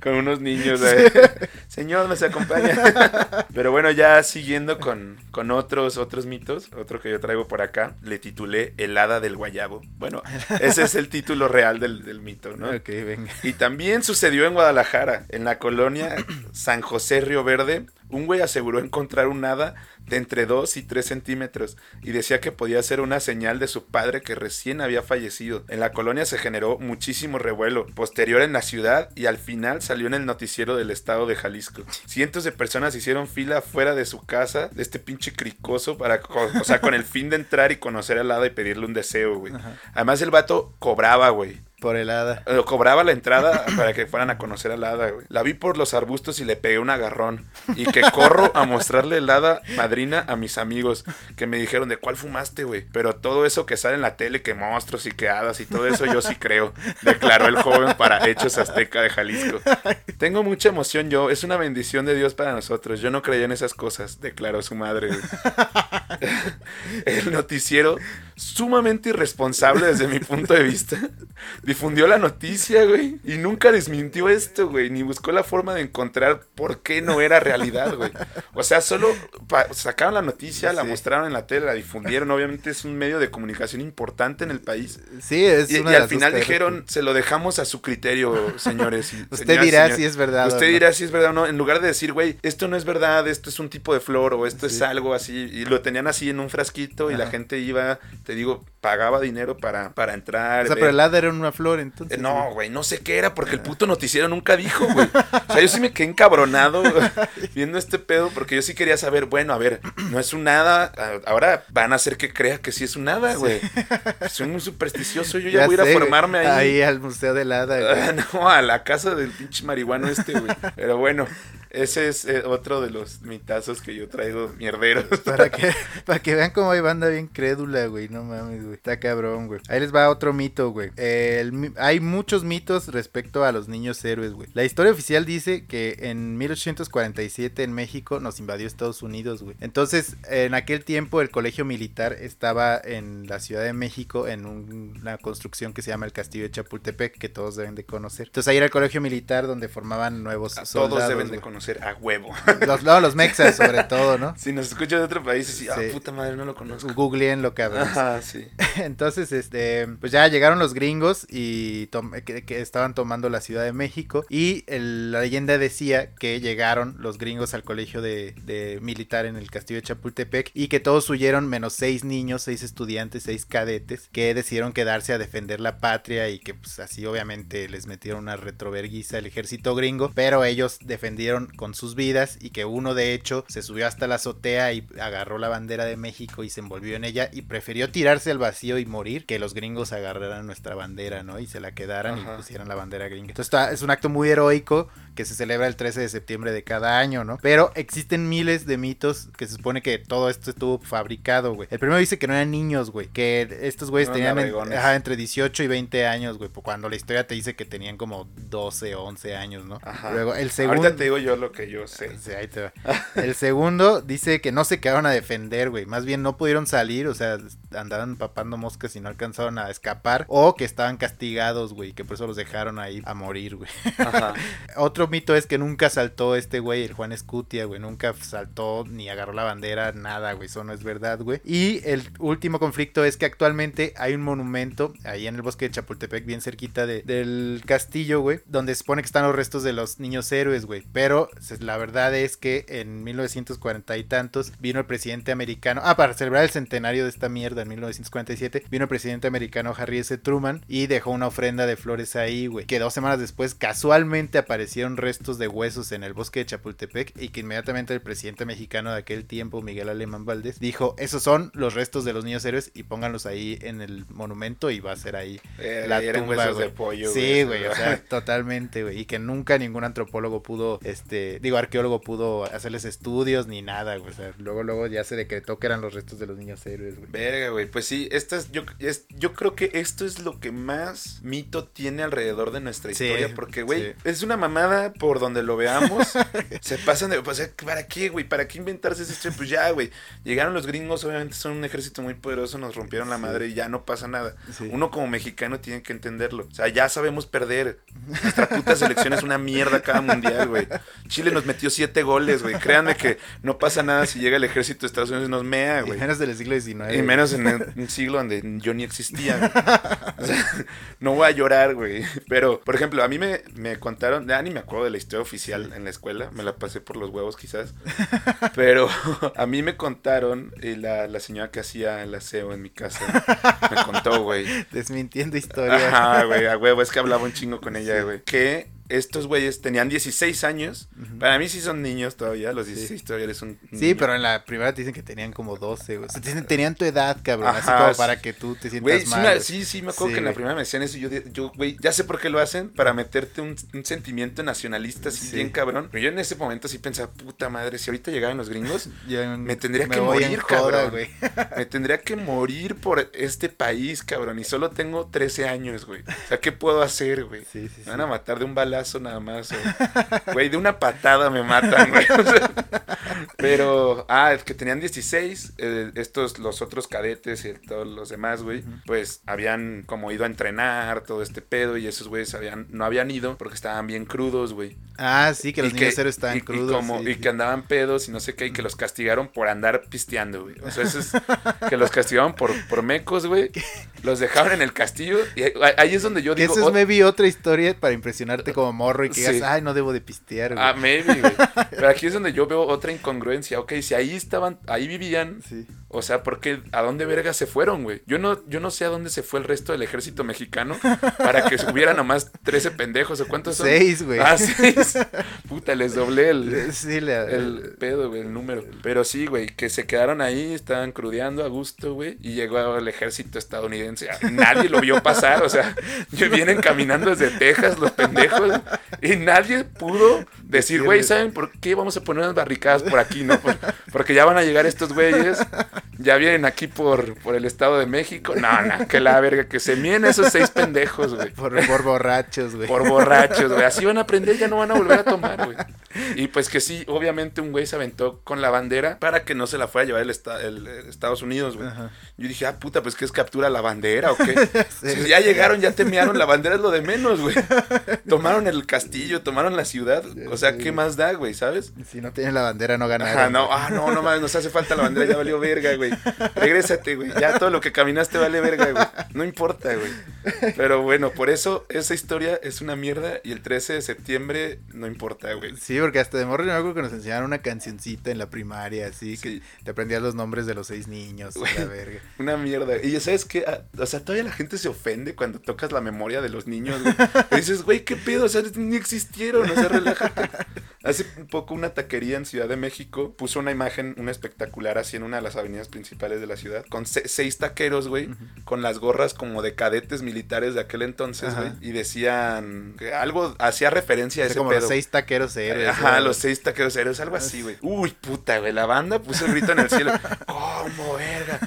con unos niños, güey. Señor, ¿nos acompaña? pero bueno, ya siguiendo con, con otros, otros mitos, otro que yo traigo por acá, le titulé El hada del guayabo. Bueno, ese es el título real del, del mito, ¿no? Ok, venga. Y también sucedió en Guadalajara, en la colonia San José Río Verde, un güey aseguró encontrar un hada de entre 2 y 3 centímetros y decía que podía ser una señal de su padre que recién había fallecido. En la colonia se generó muchísimo revuelo, posterior en la ciudad y al final salió en el noticiero del estado de Jalisco. Cientos de personas hicieron fila fuera de su casa, de este pinche cricoso, para, o sea, con el fin de entrar y conocer al hada y pedirle un deseo, güey. Además el vato cobraba, güey. Por el hada. Lo cobraba la entrada para que fueran a conocer al hada, güey. La vi por los arbustos y le pegué un agarrón. Y que corro a mostrarle el hada madrina a mis amigos que me dijeron de cuál fumaste, güey. Pero todo eso que sale en la tele, que monstruos y que hadas y todo eso, yo sí creo. Declaró el joven para Hechos Azteca de Jalisco. Tengo mucha emoción yo. Es una bendición de Dios para nosotros. Yo no creía en esas cosas, declaró su madre. güey. [laughs] El noticiero, sumamente irresponsable desde mi punto de vista, [laughs] difundió la noticia, güey. Y nunca desmintió esto, güey. Ni buscó la forma de encontrar por qué no era realidad, güey. O sea, solo sacaron la noticia, la mostraron en la tele, la difundieron. Obviamente es un medio de comunicación importante en el país. Sí, es Y, una y al final dijeron, se lo dejamos a su criterio, señores. y [laughs] Usted dirá si es verdad o Usted no. dirá si es verdad o no. En lugar de decir, güey, esto no es verdad, esto es un tipo de flor o esto es algo así. Y lo tenían así en un frasquito y la gente iba, te digo, pagaba dinero para, para entrar. O sea, ver. pero el hada era una flor, entonces. Eh, No, güey, no sé qué era porque el puto noticiero nunca dijo, güey. O sea, yo sí me quedé encabronado [laughs] viendo este pedo porque yo sí quería saber, bueno, a ver, no es un nada, ahora van a hacer que crea que sí es un nada, güey. [laughs] Soy muy supersticioso, yo ya, voy a ir a formarme ahí. Ahí al Museo del Hada. [laughs] güey. Ah, no, a la casa del pinche marihuano este, güey. Pero bueno, ese es eh, otro de los mitazos que yo traigo mierderos. [laughs] Para que, [laughs] para que vean cómo hay banda bien crédula, güey. No mames, güey. Está cabrón, güey. Ahí les va otro mito, güey. El hay muchos mitos respecto a los niños héroes, güey. La historia oficial dice que en 1847 en México nos invadió Estados Unidos, güey. Entonces, en aquel tiempo el colegio militar estaba en la Ciudad de México en un- una construcción que se llama el Castillo de Chapultepec, que todos deben de conocer. Entonces ahí era el colegio militar donde formaban nuevos A soldados. todos deben de güey. Conocer a huevo. [laughs] Los, no, los mexas sobre todo, ¿no? Si nos escuchan de otro país, así, ah, Sí. puta madre, no lo conozco. Googleenlo, cabrón. Ajá, sí. [laughs] Entonces, este, pues ya llegaron los gringos y que, que estaban tomando la Ciudad de México y el- la leyenda decía que llegaron los gringos al colegio de, de militar en el castillo de Chapultepec y que todos huyeron menos seis niños, seis estudiantes, seis cadetes que decidieron quedarse a defender la patria y que pues así obviamente les metieron una retroverguiza al ejército gringo, pero ellos defendieron con sus vidas y que uno de hecho se subió hasta la azotea y agarró la bandera de México y se envolvió en ella y prefirió tirarse al vacío y morir que los gringos agarraran nuestra bandera, ¿no? Y se la quedaran Ajá. y pusieran la bandera gringa. Entonces está- es un acto muy heroico que se celebra el 13 de septiembre de cada año, ¿no? Pero existen miles de mitos que se supone que todo esto estuvo fabricado, güey. El primero dice que no eran niños, güey, que estos güeyes No, tenían en- navegones. ajá, entre 18 y 20 años, güey, cuando la historia te dice que tenían como 12 o 11 años, ¿no? Ajá. Luego el segundo Ahorita te digo yo lo que yo sé. [laughs] Sí, ahí te va. El segundo dice que no se quedaron a defender, güey. Más bien no pudieron salir, o sea, andaban papando moscas y no alcanzaron a escapar. O que estaban castigados, güey, que por eso los dejaron ahí a morir, güey. Ajá. [laughs] Otro mito es que nunca saltó este güey, el Juan Escutia, güey. Nunca saltó ni agarró la bandera, nada, güey. Eso no es verdad, güey. Y el último conflicto es que actualmente hay un monumento ahí en el bosque de Chapultepec, bien cerquita de- del castillo, güey, donde se supone que están los restos de los niños héroes, güey. Pero la verdad es que en 1940 y tantos vino el presidente americano. Ah, para celebrar el centenario de esta mierda en 1947, vino el presidente americano Harry S. Truman y dejó una ofrenda de flores ahí, güey. Que dos semanas después casualmente aparecieron restos de huesos en el bosque de Chapultepec y que inmediatamente el presidente mexicano de aquel tiempo, Miguel Alemán Valdés, dijo, esos son los restos de los niños héroes y pónganlos ahí en el monumento y va a ser ahí Eh, la tumba, huesos güey. de pollo. Sí, güey, o sea, totalmente, güey. Y que nunca ningún antropólogo pudo, este, digo, arqueólogo pudo hacerles estudios ni nada, güey. O sea, luego, luego ya se decretó que eran los restos de los niños héroes, güey. Verga, güey. Pues sí, esta es, yo, es- yo creo que esto es lo que más mito tiene alrededor de nuestra Sí, historia. Porque, güey, sí. es una mamada por donde lo veamos. [laughs] se pasan de. O sea, ¿para qué, güey? ¿Para qué inventarse esa historia? Pues ya, güey. Llegaron los gringos, obviamente son un ejército muy poderoso, nos rompieron la Sí. madre y ya no pasa nada. Sí. Uno como mexicano tiene que entenderlo. O sea, ya sabemos perder. Nuestra puta selección es una mierda cada mundial, güey. Chile nos metió siete goles, güey. Créanme que no pasa nada si llega el ejército de Estados Unidos y nos mea, Y güey. menos del siglo XIX. Y menos en un siglo donde yo ni existía. O sea, [laughs] no voy a llorar, güey. Pero, por ejemplo, a mí me, me contaron, ah, ni me, acuerdo de la historia oficial en la escuela, me la pasé por los huevos quizás. Pero [laughs] a mí me contaron, y la, la señora que hacía el aseo en mi casa, me contó, güey. [laughs] Desmintiendo historia. Ajá, güey, a huevo, es que hablaba un chingo con ella, güey. Que estos güeyes tenían 16 años. Para mí sí son niños todavía, los 16 todavía eres un Sí, pero en la primera te dicen que tenían como 12, güey. O sea, te dicen, tenían tu edad, cabrón. así Ajá, como sí. para que tú te sientas Güey, mal. güey. sí, sí, me acuerdo que en la primera me decían eso y yo, yo, güey, ya sé por qué lo hacen, para meterte un, un sentimiento nacionalista así Sí. bien cabrón. Pero yo en ese momento sí pensaba, puta madre, si ahorita llegaran los gringos, [laughs] me tendría que morir, cabrón. güey. [laughs] me tendría que morir por este país, cabrón, y solo tengo 13 años, güey. O sea, ¿qué puedo hacer, güey? Sí, sí, sí. Me van a matar de un balazo nada más, güey, de una patada me matan, güey. O sea, pero, ah, es que tenían 16, eh, estos, los otros cadetes y todos los demás, güey, pues habían como ido a entrenar, todo este pedo, y esos güeyes habían, no habían ido porque estaban bien crudos, güey. Ah, sí, que los Y niños héroes estaban y- y crudos. como- sí, y sí. que andaban pedos y no sé qué, y que los castigaron por andar pisteando, güey. O sea, eso es [laughs] que los castigaban por, por mecos, güey. Los dejaron en el castillo. Y ahí, es donde yo Que digo. eso es oh, maybe otra historia para impresionarte como morro y que Sí. digas, ay, no debo de pistear, güey. Ah, maybe, güey. [laughs] Pero aquí es donde yo veo otra incongruencia. Ok, si ahí estaban, ahí vivían. Sí. O sea, ¿por qué? ¿A dónde verga se fueron, güey? Yo no, yo no sé a dónde se fue el resto del ejército mexicano para que hubiera nomás 13 pendejos. ¿O cuántos son? Seis, güey. Ah, seis. Puta, les doblé Sí, el pedo, güey, el número. Pero sí, güey, que se quedaron ahí, estaban crudeando a gusto, güey. Y llegó el ejército estadounidense. Nadie lo vio pasar, o sea, [laughs] vienen caminando desde Texas los pendejos. [laughs] Y nadie pudo decir, güey, ¿saben por qué vamos a poner unas barricadas por aquí, no? Por- porque ya van a llegar estos güeyes. Ya vienen aquí por, por el Estado de México. No, no, que la verga, que se mien esos seis pendejos, güey. Por, por borrachos, güey. Por borrachos, güey. Así van a aprender, ya no van a volver a tomar, güey. Y pues que sí, obviamente un güey se aventó con la bandera para que no se la fuera a llevar el, esta- el- el Estados Unidos, güey. Yo dije, ah, puta, pues que es captura la bandera o qué. [laughs] Sí. Si ya llegaron, ya temearon, la bandera es lo de menos, güey. Tomaron el castillo, tomaron la ciudad. O sea. ¿qué más da, güey? ¿Sabes? Si no tienen la bandera, no ganaron. Ajá, no, ah, no, no mames, nos hace falta la bandera, ya valió verga, güey. Regrésate, güey. Ya todo lo que caminaste vale verga, güey. No importa, güey. Pero bueno, por eso esa historia es una mierda y el 13 de septiembre no importa, güey. Sí, porque hasta de morro yo me acuerdo que nos enseñaron una cancioncita en la primaria, así, Sí. que te aprendías los nombres de los seis niños, Güey. la verga. Una mierda. Y ya sabes que, o sea, todavía la gente se ofende cuando tocas la memoria de los niños, güey. Y dices, güey, ¿qué pedo? O sea, ni existieron, o sea, relájate. Hace un poco una taquería en Ciudad de México puso una imagen, un espectacular así en una de las avenidas principales de la ciudad, con se- seis taqueros, güey, con las gorras como de cadetes militares de aquel entonces, güey. Y decían que algo, hacía referencia a ese como pedo. los seis taqueros héroes. Ajá, los seis taqueros héroes, algo así, güey. Uy, puta, güey. La banda puso el grito en el cielo. [laughs] ¿Cómo, verga?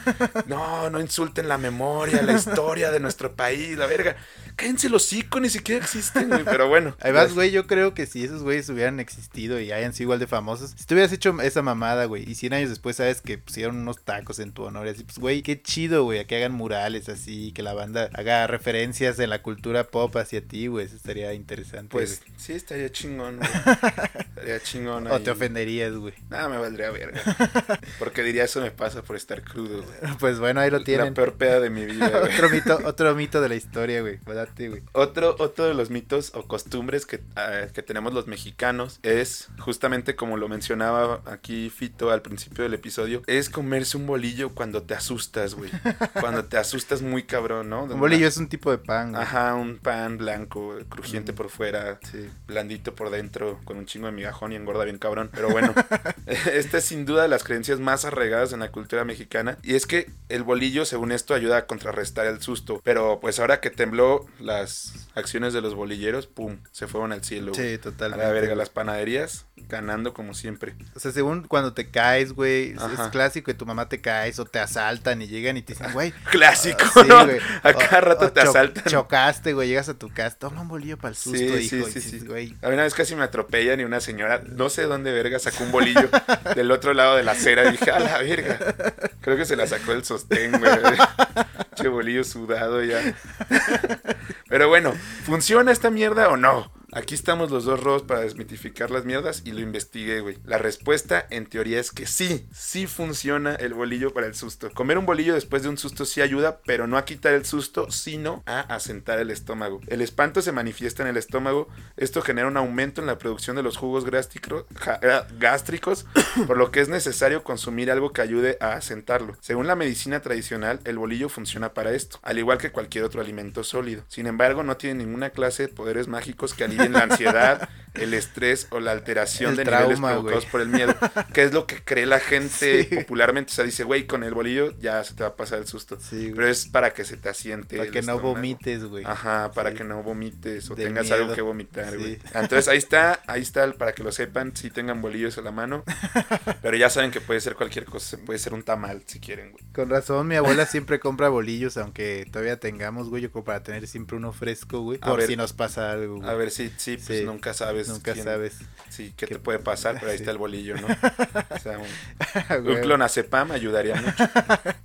No, no insulten la memoria, la historia de nuestro país, la verga. Cállense los hocico, ni siquiera existen, güey. [laughs] Pero bueno. Ahí vas, güey, yo creo que si esos güeyes hubieran existido y hayan sido igual de famosos, si tú hubieras hecho esa mamada, güey, y 100 años después sabes que pusieron unos tacos en tu honor y así, pues, güey, qué chido, güey, a que hagan murales así, que la banda haga referencias en la cultura pop hacia ti, güey, eso estaría interesante. Pues sí, estaría chingón, güey. [laughs] Estaría chingón. O ahí. te ofenderías, güey. Nada, me valdría verga. [laughs] Porque diría, eso me pasa por estar crudo, güey. Pues bueno, ahí lo La tienen. peor peda de mi vida, güey. otro mito, otro mito de la historia, güey. Güey. Otro, otro de los mitos o costumbres que, ah, que tenemos los mexicanos es, justamente como lo mencionaba aquí Fito al principio del episodio, es comerse un bolillo cuando te asustas, güey. Cuando te asustas muy cabrón, ¿no? Un bolillo es un tipo de pan, güey. Ajá, un pan blanco, crujiente Mm. por fuera, Sí. blandito por dentro, con un chingo de migajón y engorda bien cabrón. Pero bueno, [laughs] esta es sin duda de las creencias más arraigadas en la cultura mexicana. Y es que el bolillo, según esto, ayuda a contrarrestar el susto. Pero pues ahora que tembló, las acciones de los bolilleros, pum, se fueron al cielo. Sí, A totalmente. la verga, las panaderías ganando como siempre. O sea, según cuando te caes, güey, es- clásico que tu mamá te caes o te asaltan y llegan y te dicen, güey. [laughs] Clásico, ah, sí, ¿no? güey. A cada O- rato o te cho- asaltan. Chocaste, güey, llegas a tu casa, toma un bolillo para el susto, Sí, hijo. sí, sí, sí. güey. A mí una vez casi me atropellan y una señora, no sé dónde verga, sacó un bolillo [laughs] del otro lado de la acera y dije, a la verga. Creo que se la sacó el sostén, güey. [laughs] Che bolillo sudado ya. Pero bueno, ¿funciona esta mierda o no? Aquí estamos los dos Ros para desmitificar las mierdas y lo investigué, güey. La respuesta en teoría es que sí, sí funciona el bolillo para el susto. Comer un bolillo después de un susto sí ayuda, pero no a quitar el susto, sino a asentar el estómago. El espanto se manifiesta en el estómago. Esto genera un aumento en la producción de los jugos gástricos, eh, gástricos [coughs] por lo que es necesario consumir algo que ayude a asentarlo. Según la medicina tradicional, el bolillo funciona para esto, al igual que cualquier otro alimento sólido. Sin embargo, no tiene ninguna clase de poderes mágicos que alivien la ansiedad, el estrés o la alteración El de trauma, niveles provocados por el miedo, que es lo que cree la gente popularmente. O sea, dice, güey, con el bolillo ya se te va a pasar el susto. Sí. Pero es para que se te asiente. Para que no vomites, güey. Ajá, para Sí. que no vomites o tengas miedo. algo que vomitar, Sí. güey. Entonces ahí está, ahí está, para que lo sepan, si tengan bolillos a la mano. [laughs] Pero ya saben que puede ser cualquier cosa, puede ser un tamal si quieren, güey. Con razón, mi abuela siempre compra bolillos, aunque todavía tengamos, güey, yo como para tener siempre uno fresco, güey. A Por ver. si nos pasa algo, güey. A ver si, sí, pues Sí. nunca sabes. Nunca quién- sabes. Sí, qué Qué- te puede pasar, pero ahí Sí. está el bolillo, ¿no? [laughs] O sea, un, un clonazepam ayudaría mucho.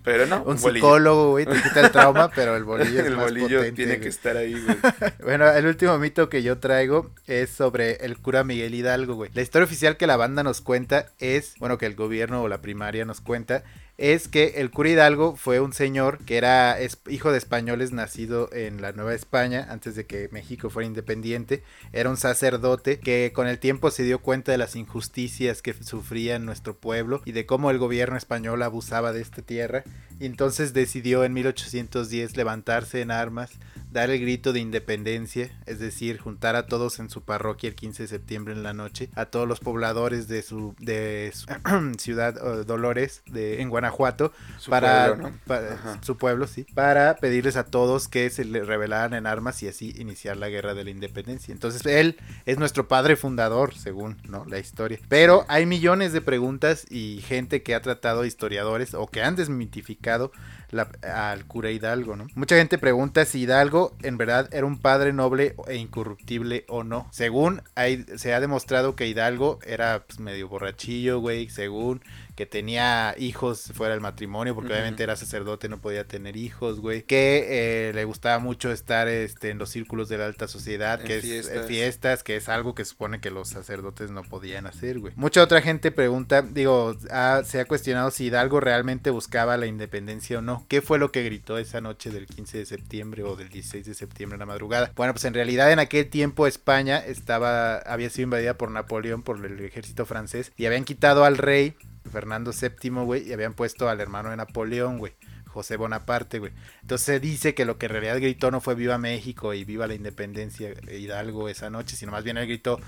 Pero no, Un un, psicólogo, güey, te quita el trauma, pero el bolillo [laughs] es el más bolillo potente, tiene güey. que estar ahí, güey. [laughs] Bueno, el último mito que yo traigo es sobre el cura Miguel Hidalgo, güey. La historia oficial que la banda nos cuenta es, bueno, que el gobierno o la primaria nos cuenta, es que el cura Hidalgo fue un señor que era hijo de españoles nacido en la Nueva España antes de que México fuera independiente. Era un sacerdote que con el tiempo se dio cuenta de las injusticias que sufría nuestro pueblo y de cómo el gobierno español abusaba de esta tierra. Y entonces decidió en 1810 levantarse en armas, dar el grito de independencia, es decir, juntar a todos en su parroquia el 15 de septiembre en la noche, a todos los pobladores de su, de su [clears throat] ciudad Dolores de, en Guanajuato, Su para, pueblo, ¿no? para- Ajá. su pueblo, sí, para pedirles a todos que se le rebelaran en armas y así iniciar la guerra de la independencia. Entonces él es nuestro padre fundador, según ¿no? la historia. Pero hay millones de preguntas y gente que ha tratado historiadores o que han desmitificado la- al cura Hidalgo, ¿no? Mucha gente pregunta si Hidalgo en verdad era un padre noble e incorruptible o no. Según hay, se ha demostrado que Hidalgo era pues, medio borrachillo, güey, según que tenía hijos fuera del matrimonio, porque obviamente era sacerdote, no podía tener hijos, güey. Que eh, le gustaba mucho estar este, en los círculos de la alta sociedad, En que es fiestas. eh, fiestas, que es algo que supone que los sacerdotes no podían hacer, güey. Mucha otra gente pregunta, digo, ha- se ha cuestionado si Hidalgo realmente buscaba la independencia o no. ¿Qué fue lo que gritó esa noche del 15 de septiembre o del 16 de septiembre en la madrugada? Bueno, pues en realidad en aquel tiempo España estaba, había sido invadida por Napoleón, por el ejército francés, y habían quitado al rey Fernando VII, güey, y habían puesto al hermano de Napoleón, güey. José Bonaparte, güey. Entonces se dice que lo que en realidad gritó no fue viva México y viva la independencia de Hidalgo esa noche, sino más bien él gritó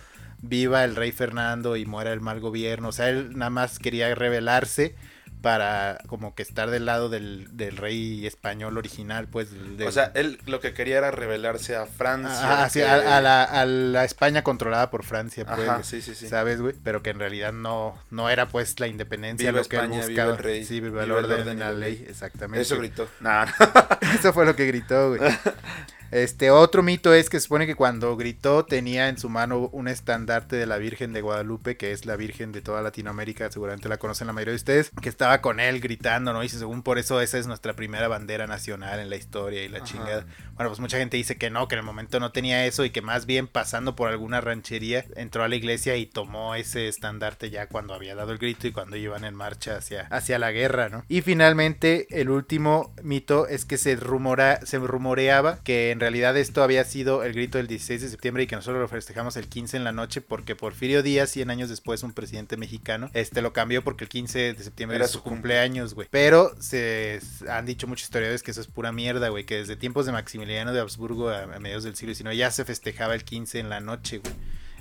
viva el rey Fernando y muera el mal gobierno. O sea, él nada más quería rebelarse para como que estar del lado del, del rey español original, pues. del- O sea, él lo que quería era rebelarse a Francia. Ah, sí, que- a, a la, a la España controlada por Francia, pues. Ajá, sí, sí, sí. ¿Sabes, güey? Pero que en realidad no, no era pues la independencia Viva lo que él España, viva buscaba. el rey, sí, viva el viva el orden, y la ley, exactamente. Eso gritó. [laughs] Nah, Eso fue lo que gritó, güey. [laughs] Este otro mito es que se supone que cuando gritó tenía en su mano un estandarte de la Virgen de Guadalupe, que es la Virgen de toda Latinoamérica, seguramente la conocen la mayoría de ustedes, que estaba con él gritando, ¿no? Y según por eso esa es nuestra primera bandera nacional en la historia y la Ajá. chingada. Bueno, pues mucha gente dice que no, que en el momento no tenía eso y que más bien pasando por alguna ranchería entró a la iglesia y tomó ese estandarte ya cuando había dado el grito y cuando iban en marcha hacia, hacia la guerra, ¿no? Y finalmente el último mito es que se, rumora, se rumoreaba que en realidad esto había sido el grito del 16 de septiembre y que nosotros lo festejamos el 15 en la noche porque Porfirio Díaz, 100 años después, un presidente mexicano, este lo cambió porque el 15 de septiembre Era era su su cumple. cumpleaños, güey. Pero se han dicho muchos historiadores que eso es pura mierda, güey, que desde tiempos de Maximiliano de Habsburgo a, a mediados del siglo XIX ya se festejaba el 15 en la noche, güey.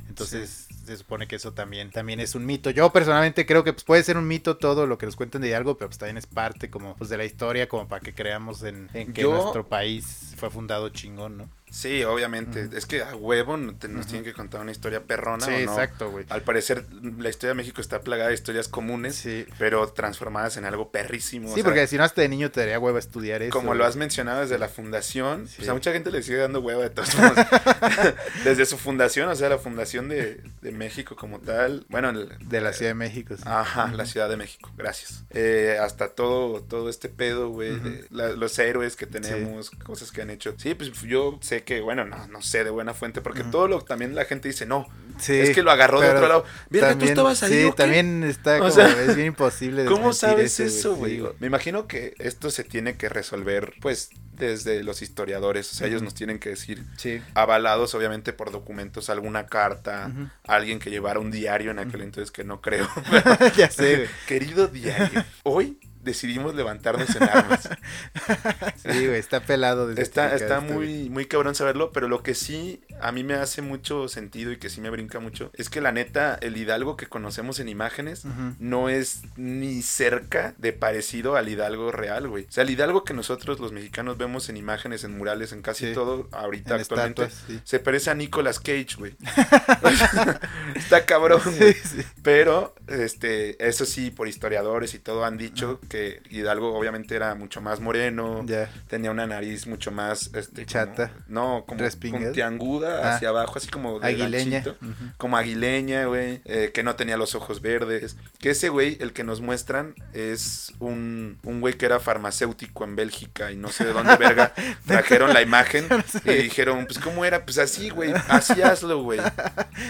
Entonces se supone que eso también, también es un mito. Yo personalmente creo que pues, puede ser un mito todo lo que nos cuentan de algo, pero pues también es parte como pues de la historia, como para que creamos en, en que Yo- nuestro país fue fundado chingón, ¿no? Sí, obviamente. Es que a huevo nos tienen que contar una historia perrona sí, o no. exacto, güey. Al parecer, la historia de México está plagada de historias comunes, Sí. pero transformadas en algo perrísimo. o Sí, sea, porque si no hasta de niño te daría hueva estudiar eso. Como lo has mencionado desde la fundación, Sí. pues a mucha gente le sigue dando hueva de todos modos. [laughs] [laughs] desde su fundación, o sea, la fundación de, de México como tal. Bueno, el- De la Ciudad de México, sí. Ajá, la Ciudad de México, gracias. Eh, hasta todo, todo este pedo, güey, los héroes que tenemos, cosas que han hecho. Sí, pues yo sé sé que, bueno, no, no sé de buena fuente, porque todo lo también la gente dice, no, Sí, es que lo agarró de otro lado. Mira, tú estabas ahí. Sí, ¿o qué? también está O como, sea, es bien imposible. [laughs] ¿Cómo sabes eso, sí, güey? Me imagino que esto se tiene que resolver, pues, desde los historiadores. O sea, ellos nos tienen que decir, Sí. avalados obviamente por documentos, alguna carta, alguien que llevara un diario en aquel entonces que no creo. [laughs] ya sé. [laughs] Querido diario, hoy decidimos levantarnos en armas. [laughs] Sí, güey, está pelado. Está, desmitificar está güey. muy, muy cabrón saberlo, pero lo que sí a mí me hace mucho sentido y que sí me brinca mucho es que la neta, el Hidalgo que conocemos en imágenes no es ni cerca de parecido al Hidalgo real, güey. O sea, el Hidalgo que nosotros los mexicanos vemos en imágenes, en murales, en casi Sí. todo, ahorita En actualmente, estatuas, sí. se parece a Nicolas Cage, güey. [laughs] [laughs] Está cabrón, güey. Sí. Pero, este, eso sí, por historiadores y todo han dicho que Hidalgo obviamente era mucho más moreno, tenía una nariz mucho más, este, como- Chata. no, como puntiaguda Ah. hacia abajo, así como de Aguileña. Como aguileña, güey, eh, que no tenía los ojos verdes. Que ese güey, el que nos muestran, es un, un güey que era farmacéutico en Bélgica y no sé de dónde verga [laughs] trajeron la imagen [laughs] y dijeron, pues ¿cómo era? Pues así, güey, así hazlo, güey.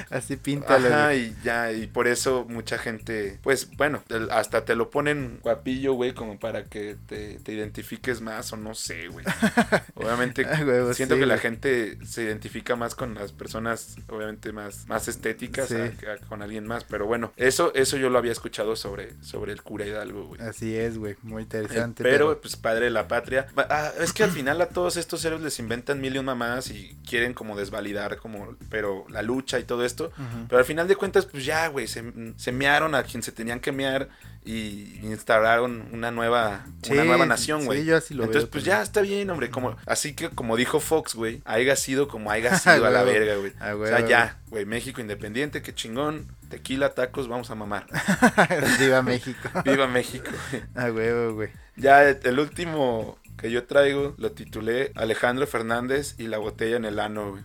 Así píntalo. Ajá, y ya, y por eso mucha gente, pues bueno, hasta te lo ponen guapillo, güey, como para que te, te identifiques más o no sé, güey. [laughs] Obviamente Ah, huevo, siento sí, que la gente se identifica más con las personas, obviamente más, más estéticas Sí. a- que a- con alguien más, pero bueno, eso, eso yo lo había escuchado sobre, sobre el cura Hidalgo, güey. Así es, güey. Muy interesante. Pero, pues, padre de la patria. Ah, es que al final a todos estos héroes les inventan mil y un mamadas y quieren como desvalidar como, pero la lucha y todo esto. Pero al final de cuentas, pues ya, güey, se, se mearon a quien se tenían que mear y instauraron una nueva, una nueva nación, güey. sí, yo así lo Entonces, veo pues también. ya está bien, hombre. Como, así que, como dijo Fox, güey, haya sido como haya [laughs] sido a la verga, güey. O sea, ya, güey, México independiente, qué chingón. Tequila, tacos, vamos a mamar. [laughs] Viva México. [laughs] Viva México, güey. A huevo, güey. Ya el último que yo traigo lo titulé Alejandro Fernández y la botella en el ano, güey.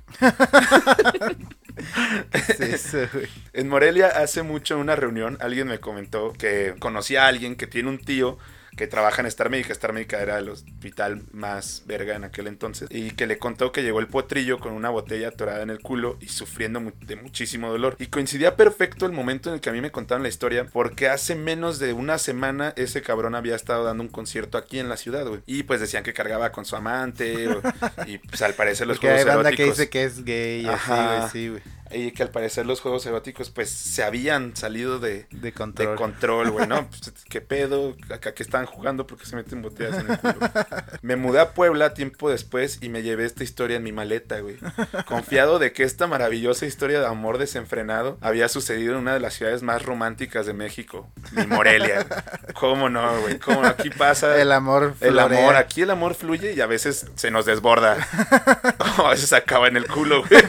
¿Qué es [laughs] eso, güey? En Morelia hace mucho en una reunión alguien me comentó que conocía a alguien que tiene un tío que trabaja en Star Médica. Star Médica era el hospital más verga en aquel entonces. Y que le contó que llegó el potrillo con una botella atorada en el culo y sufriendo de muchísimo dolor. Y coincidía perfecto el momento en el que a mí me contaron la historia porque hace menos de una semana ese cabrón había estado dando un concierto aquí en la ciudad, güey. Y pues decían que cargaba con su amante y pues al parecer los [laughs] Porque hay banda que eróticos dice que es gay así, Ajá. güey. Sí, güey. Y que al parecer los juegos eróticos pues se habían salido de, De de control. control, güey, ¿no? [laughs] Pues, ¿Qué pedo? ¿Acá que estaban jugando? porque se meten botellas en el culo? Me mudé a Puebla tiempo después y me llevé esta historia en mi maleta, güey. Confiado de que esta maravillosa historia de amor desenfrenado había sucedido en una de las ciudades más románticas de México, mi Morelia. güey. ¿Cómo no, güey? ¿Cómo aquí pasa el amor. el florea. amor? Aquí el amor fluye y a veces se nos desborda. [laughs] [laughs] a veces acaba en el culo, güey.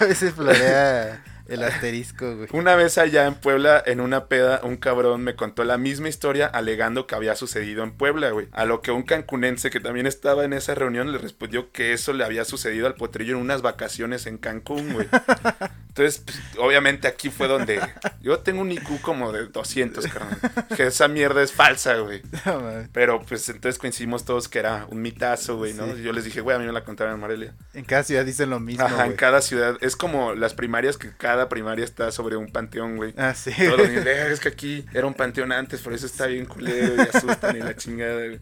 A veces florea el asterisco, güey. Una vez allá en Puebla, en una peda, un cabrón me contó la misma historia alegando que había sucedido en Puebla, güey. A lo que un cancunense que también estaba en esa reunión le respondió que eso le había sucedido al potrillo en unas vacaciones en Cancún, güey. [laughs] Entonces, pues, obviamente aquí fue donde yo tengo un IQ como de 200, carnal. Que esa mierda es falsa, güey. [laughs] No. Pero pues entonces coincidimos todos que era un mitazo, güey, ¿no? Sí. Y yo les dije, güey, a mí me la contaron en Morelia. en cada ciudad dicen lo mismo, Ajá, en cada ciudad. Es como las primarias que cada primaria está sobre un panteón, güey. Ah, sí. Todos los niños, "Eh, es que aquí era un panteón antes, por eso está bien culero y asustan y la chingada. güey".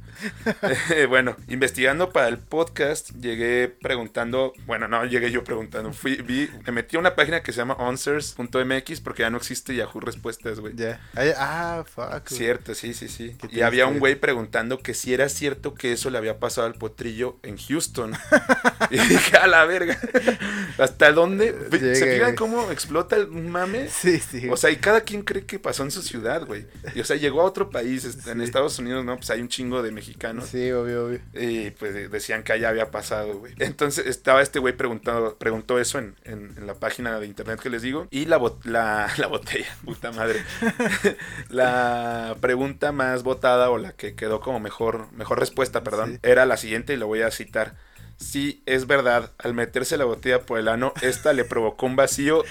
Eh, [laughs] bueno, investigando para el podcast, llegué preguntando, bueno, no llegué yo preguntando, fui, vi, me metí a una página que se llama answers.mx porque ya no existe Yahoo Respuestas, güey. Ya. Ah, fuck. Cierto, sí, sí, sí. Y había un güey preguntando que si era cierto que eso le había pasado al potrillo en Houston. [laughs] y dije, a la verga. [laughs] ¿Hasta dónde? ¿Se fijan cómo explota el mame? Sí, sí. O sea, y cada quien cree que pasó en su ciudad, güey. Y o sea, llegó a otro país, est- en Sí. Estados Unidos, ¿no? Pues hay un chingo de mexicanos. Sí, obvio, obvio. Y pues de- decían que allá había pasado, güey. Entonces estaba este güey preguntando, preguntó eso en, en- en la página de internet que les digo. Y la, bot- la, [laughs] la botella, puta madre. [laughs] la pregunta más votada o la que quedó como mejor, mejor respuesta, perdón, Sí. era la siguiente y lo voy a citar. Sí, es verdad. Al meterse la botella por el ano, esta le provocó un vacío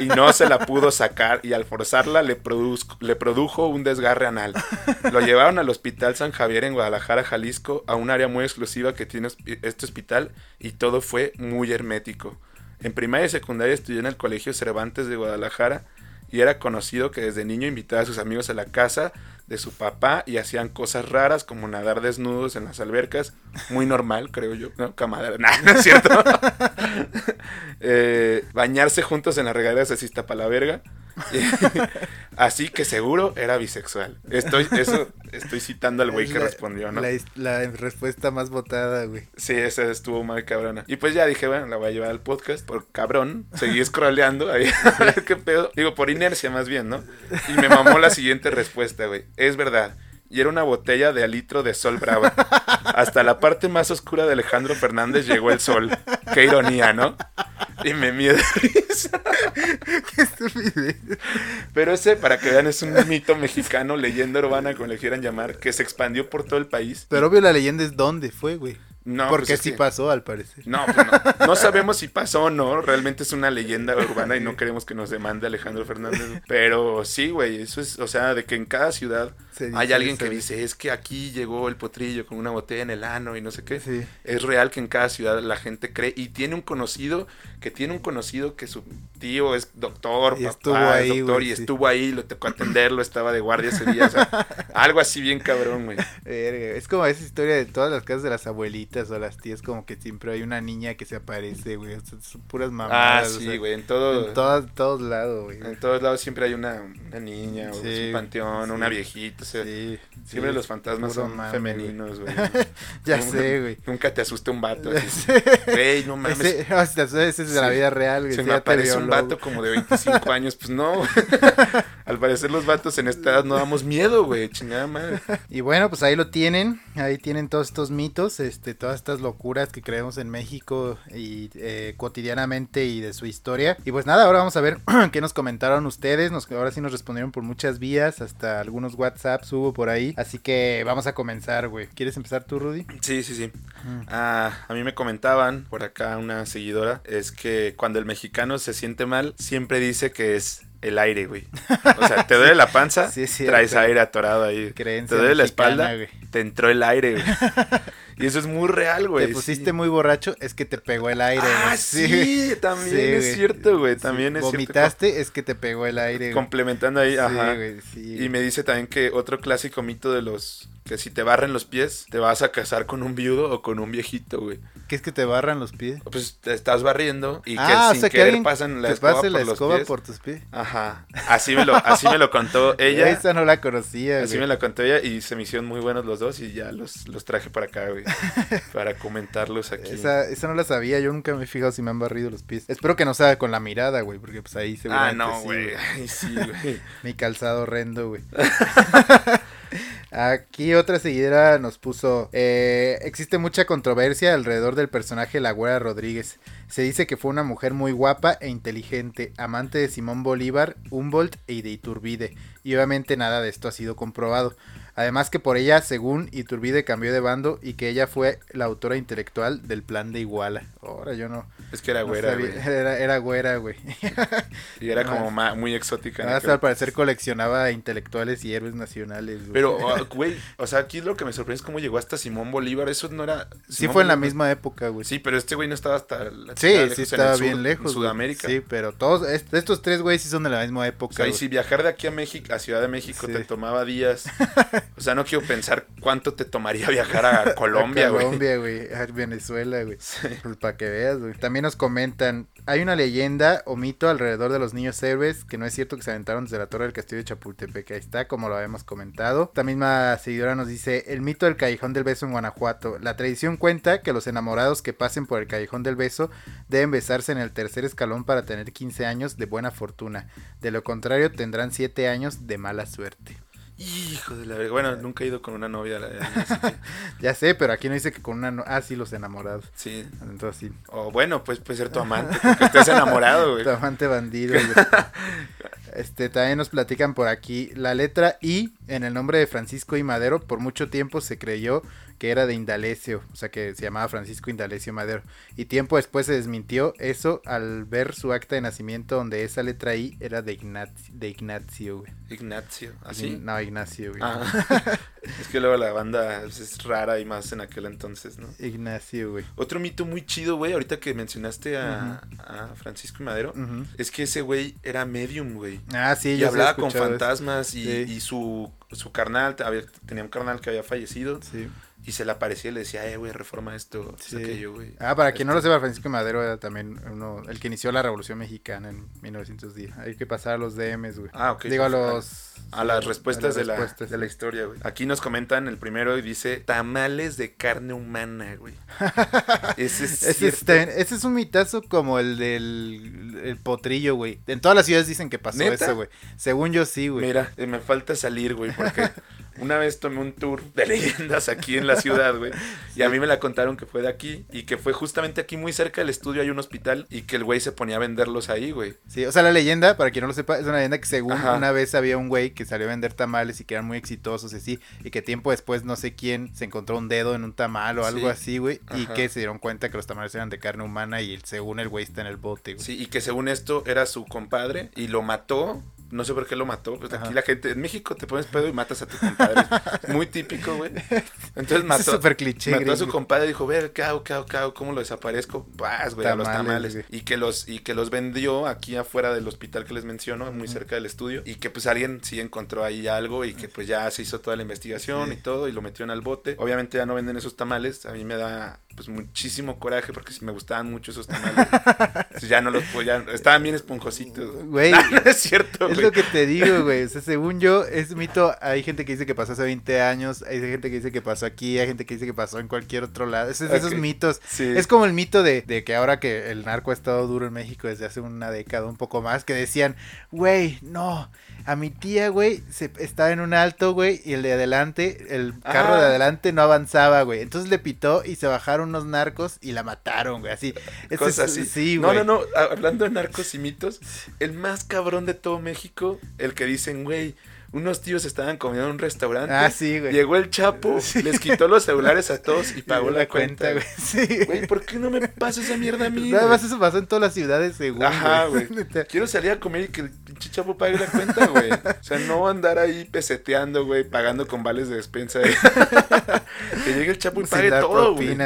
y no se la pudo sacar. Y al forzarla, le, le produjo un desgarre anal. Lo llevaron al Hospital San Javier en Guadalajara, Jalisco, a un área muy exclusiva que tiene este hospital. Y todo fue muy hermético. En primaria y secundaria estudió en el Colegio Cervantes de Guadalajara. Y era conocido que desde niño invitaba a sus amigos a la casa de su papá y hacían cosas raras como nadar desnudos en las albercas. Muy normal, creo yo. No, camadera. Nah, no es cierto. [laughs] Eh, bañarse juntos en las regaderas de Cista para la verga. [laughs] Así que seguro era bisexual. Estoy, eso, estoy citando al güey que la- respondió, ¿no? La, respuesta más votada, güey. Sí, esa estuvo mal cabrona. Y pues ya dije, bueno, la voy a llevar al podcast por cabrón. Seguí scrolleando ahí [laughs] qué pedo. Digo, por inercia más bien, ¿no? Y me mamó la siguiente respuesta, güey. Es verdad. Y era una botella de litro de sol brava. Hasta la parte más oscura de Alejandro Fernández llegó el sol. Qué ironía, ¿no? Y me miedo. Qué estupidez. Pero ese, para que vean, es un mito mexicano, leyenda urbana, como le quieran llamar, que se expandió por todo el país. Pero obvio la leyenda es dónde fue, güey. No, Porque pues es sí que- pasó, al parecer. No, pues no. No sabemos si pasó o no. Realmente es una leyenda urbana y no queremos que nos demande Alejandro Fernández. Pero sí, güey. Eso es, o sea, de que en cada ciudad hay alguien que dice, es que aquí llegó el potrillo con una botella en el ano y no sé qué. Sí. Es real que en cada ciudad la gente cree y tiene un conocido que tiene un conocido que su tío es doctor, Y papá estuvo es ahí, doctor güey, y sí. estuvo ahí, lo tocó atenderlo, estaba de guardia ese día, o sea, [laughs] algo así bien cabrón, güey. Es como esa historia de todas las casas de las abuelitas o las tías, como que siempre hay una niña que se aparece, güey. O sea, son puras Ah, mamadas. o sí, sea, güey, en todo En todos, todos lados, güey. En todos lados siempre hay una, una niña, o Sí, es un panteón, una viejita. O sea, Sí, siempre sí, los fantasmas son femeninos, güey. [laughs] Ya Nunca- sé, güey. Nunca te asusta un vato. [laughs] Güey, no mames. Ese, o sea, ese es de la Sí. vida real, güey. Se sí, me aparece un vato como de 25 [laughs] años, pues no. Al parecer los vatos en esta edad no damos miedo, güey. Chingada madre. Y bueno, pues ahí lo tienen, ahí tienen todos estos mitos, este, todas estas locuras que creemos en México y eh, cotidianamente y de su historia. Y pues nada, ahora vamos a ver [clears throat] qué nos comentaron ustedes, nos, ahora sí nos respondieron por muchas vías, hasta algunos WhatsApps hubo por ahí, así que vamos a comenzar, güey. ¿Quieres empezar tú, Rudy? Sí, sí, sí. Mm. Ah, a mí me comentaban por acá una seguidora, es que cuando el mexicano se siente mal, siempre dice que es el aire, güey. O sea, te duele la panza, [laughs] Sí, cierto. traes aire atorado ahí. Creencia te duele la espalda, güey. te entró el aire, güey. [laughs] Y eso es muy real, güey. Te pusiste sí. muy borracho, es que te pegó el aire, Ah, güey. sí, también Sí, es güey. cierto, güey. Sí, También es cierto. Vomitaste, es que te pegó el aire, güey. Complementando ahí, Sí, ajá. güey, sí, Y me dice también que otro clásico mito de los que si te barren los pies, te vas a casar con un viudo o con un viejito, güey. ¿Qué es que te barran los pies? Pues te estás barriendo y que ah, sin o sea que querer alguien pasan la escoba pase por la los escoba pies. por tus pies. Ajá. Así me lo, [laughs] así me lo contó ella. Esa no la conocía, Así güey. me la contó ella y se me hicieron muy buenos los dos y ya los, los traje para acá, güey. [laughs] para comentarlos aquí. Esa, esa no la sabía, yo nunca me he fijado si me han barrido los pies. Espero que no sea con la mirada, güey, porque pues ahí se ah, no, güey. Ay, sí, güey. [laughs] Mi calzado horrendo, güey. Aquí otra seguidora nos puso, eh, existe mucha controversia alrededor del personaje La Güera Rodríguez. Se dice que fue una mujer muy guapa e inteligente, amante de Simón Bolívar, Humboldt y de Iturbide. Y obviamente nada de esto ha sido comprobado. Además que por ella, según Iturbide, cambió de bando y que ella fue la autora intelectual del plan de Iguala. Ahora yo no... Es que era no güera, güey. Era, era güera, güey. [laughs] Y era No, como muy exótica. aquel- al parecer coleccionaba intelectuales y héroes nacionales. güey. Pero, güey, o sea, aquí lo que me sorprende es cómo llegó hasta Simón Bolívar. Eso no era. sí Simón fue en la Bolívar- misma época, güey. Sí, pero este güey no estaba hasta. la Sí, sí estaba sur, bien lejos. En güey. Sudamérica. Sí, pero todos, est- estos tres güeyes sí son de la misma época. O sea, y si viajar de aquí a México, a Ciudad de México, Sí. te tomaba días. [laughs] O sea, no quiero pensar cuánto te tomaría viajar a [laughs] Colombia, A güey. Colombia, güey. A Venezuela, güey. Sí. Pues para que veas, güey. También nos comentan, hay una leyenda o mito alrededor de los niños héroes que no es cierto que se aventaron desde la torre del castillo de Chapultepec. Ahí está, como lo habíamos comentado. Esta misma seguidora nos dice, el mito del callejón del beso en Guanajuato. La tradición cuenta que los enamorados que pasen por el callejón del beso deben besarse en el tercer escalón para tener 15 años de buena fortuna. De lo contrario tendrán 7 años de mala suerte. Hijo de la verga. Bueno, nunca he ido con una novia. la verdad, [laughs] Ya sé, pero aquí no dice que con una... no- Ah, sí, los enamorados. sí. Entonces sí. O bueno, pues puede ser tu amante, porque estés enamorado, güey. [laughs] Tu amante bandido. [laughs] Este, también nos platican por aquí la letra I en el nombre de Francisco y Madero por mucho tiempo se creyó que era de Indalecio, o sea que se llamaba Francisco Indalecio Madero. Y tiempo después se desmintió eso al ver su acta de nacimiento donde esa letra I era de, Ignacio, de Ignacio, ¿así? No, Ignacio, güey. Ah. [laughs] es que luego la banda es rara y más en aquel entonces, ¿no? Ignacio, güey. Otro mito muy chido, güey, ahorita que mencionaste a, a Francisco y Madero, es que ese güey era medium, güey. Ah, sí, Y yo hablaba con fantasmas y, Sí. y su, su carnal, había- tenía un carnal que había fallecido Sí. y se le aparecía y le decía, eh, güey, reforma esto, Sí. esto, aquello, güey. Ah, para quien no lo Este, sepa, Francisco Madero era también uno, el que inició la Revolución Mexicana en 1910. Hay que pasar a los DMs, güey. Ah, ok. Digo, a los... A las respuestas, a las de, la, de la historia, güey. Aquí nos comentan el primero y dice tamales de carne humana, güey. [laughs] Ese es Ese cierto. es, también- ese es un mitazo como el del el potrillo, güey. En todas las ciudades dicen que pasó ¿Neta? eso, güey. Según yo sí, güey. Mira, me falta salir, güey, porque [laughs] una vez tomé un tour de leyendas aquí en la ciudad, güey. Y a mí me la contaron que fue de aquí y que fue justamente aquí muy cerca del estudio hay un hospital y que el güey se ponía a venderlos ahí, güey. Sí, o sea, la leyenda, para quien no lo sepa, es una leyenda que según Ajá. una vez había un güey que salió a vender tamales y que eran muy exitosos y así, y que tiempo después no sé quién se encontró un dedo en un tamal o algo Sí. así, güey, y que se dieron cuenta que los tamales eran de carne humana y según el güey está en el bote, güey. Sí, y que según esto era su compadre y lo mató. No sé por qué lo mató. Pues Ajá. aquí la gente, en México te pones pedo y matas a tu compadre. [laughs] Muy típico, güey. Entonces Es mató. súper cliché, Mató a su compadre y dijo, ver, ¿qué hago, qué hago, qué hago? ¿Cómo lo desaparezco? Paz, güey, a los Tamales, güey. Y que los, y que los vendió aquí afuera del hospital que les menciono, muy cerca del estudio. Y que pues alguien sí encontró ahí algo y que pues ya se hizo toda la investigación Sí. y todo y lo metió en el bote. Obviamente ya no venden esos tamales. A mí me da pues muchísimo coraje porque sí me gustaban mucho esos tamales. [laughs] Ya no los ya estaban bien esponjositos. Güey, [laughs] No, no es cierto, güey. Lo que te digo, güey. O sea, según yo, es mito. Hay gente que dice que pasó hace 20 años. Hay gente que dice que pasó aquí. Hay gente que dice que pasó en cualquier otro lado. Esos, mitos. Sí. Es como el mito de, de que ahora que el narco ha estado duro en México desde hace una década, un poco más, que decían, güey, no. A mi tía, güey, se estaba en un alto, güey, y el de adelante, el carro Ah. de adelante no avanzaba, güey. Entonces le pitó y se bajaron unos narcos y la mataron, güey. Así. Cosas es- así. Sí, no, güey. no, no. Hablando de narcos y mitos, el más cabrón de todo México, el que dicen, güey, unos tíos estaban comiendo en un restaurante. Ah, sí, güey. Llegó el Chapo, [laughs] les quitó los celulares a todos y pagó la, cuenta, güey. [laughs] Sí, Güey, ¿por qué no me pasa esa mierda a mí? Nada más eso pasó en todas las ciudades, según. Ajá, güey. [laughs] Quiero salir a comer y que el pinche chapo pague la cuenta, güey. O sea, no andar ahí peseteando, güey, pagando con vales de despensa. que llegue el chapo y pague todo, güey.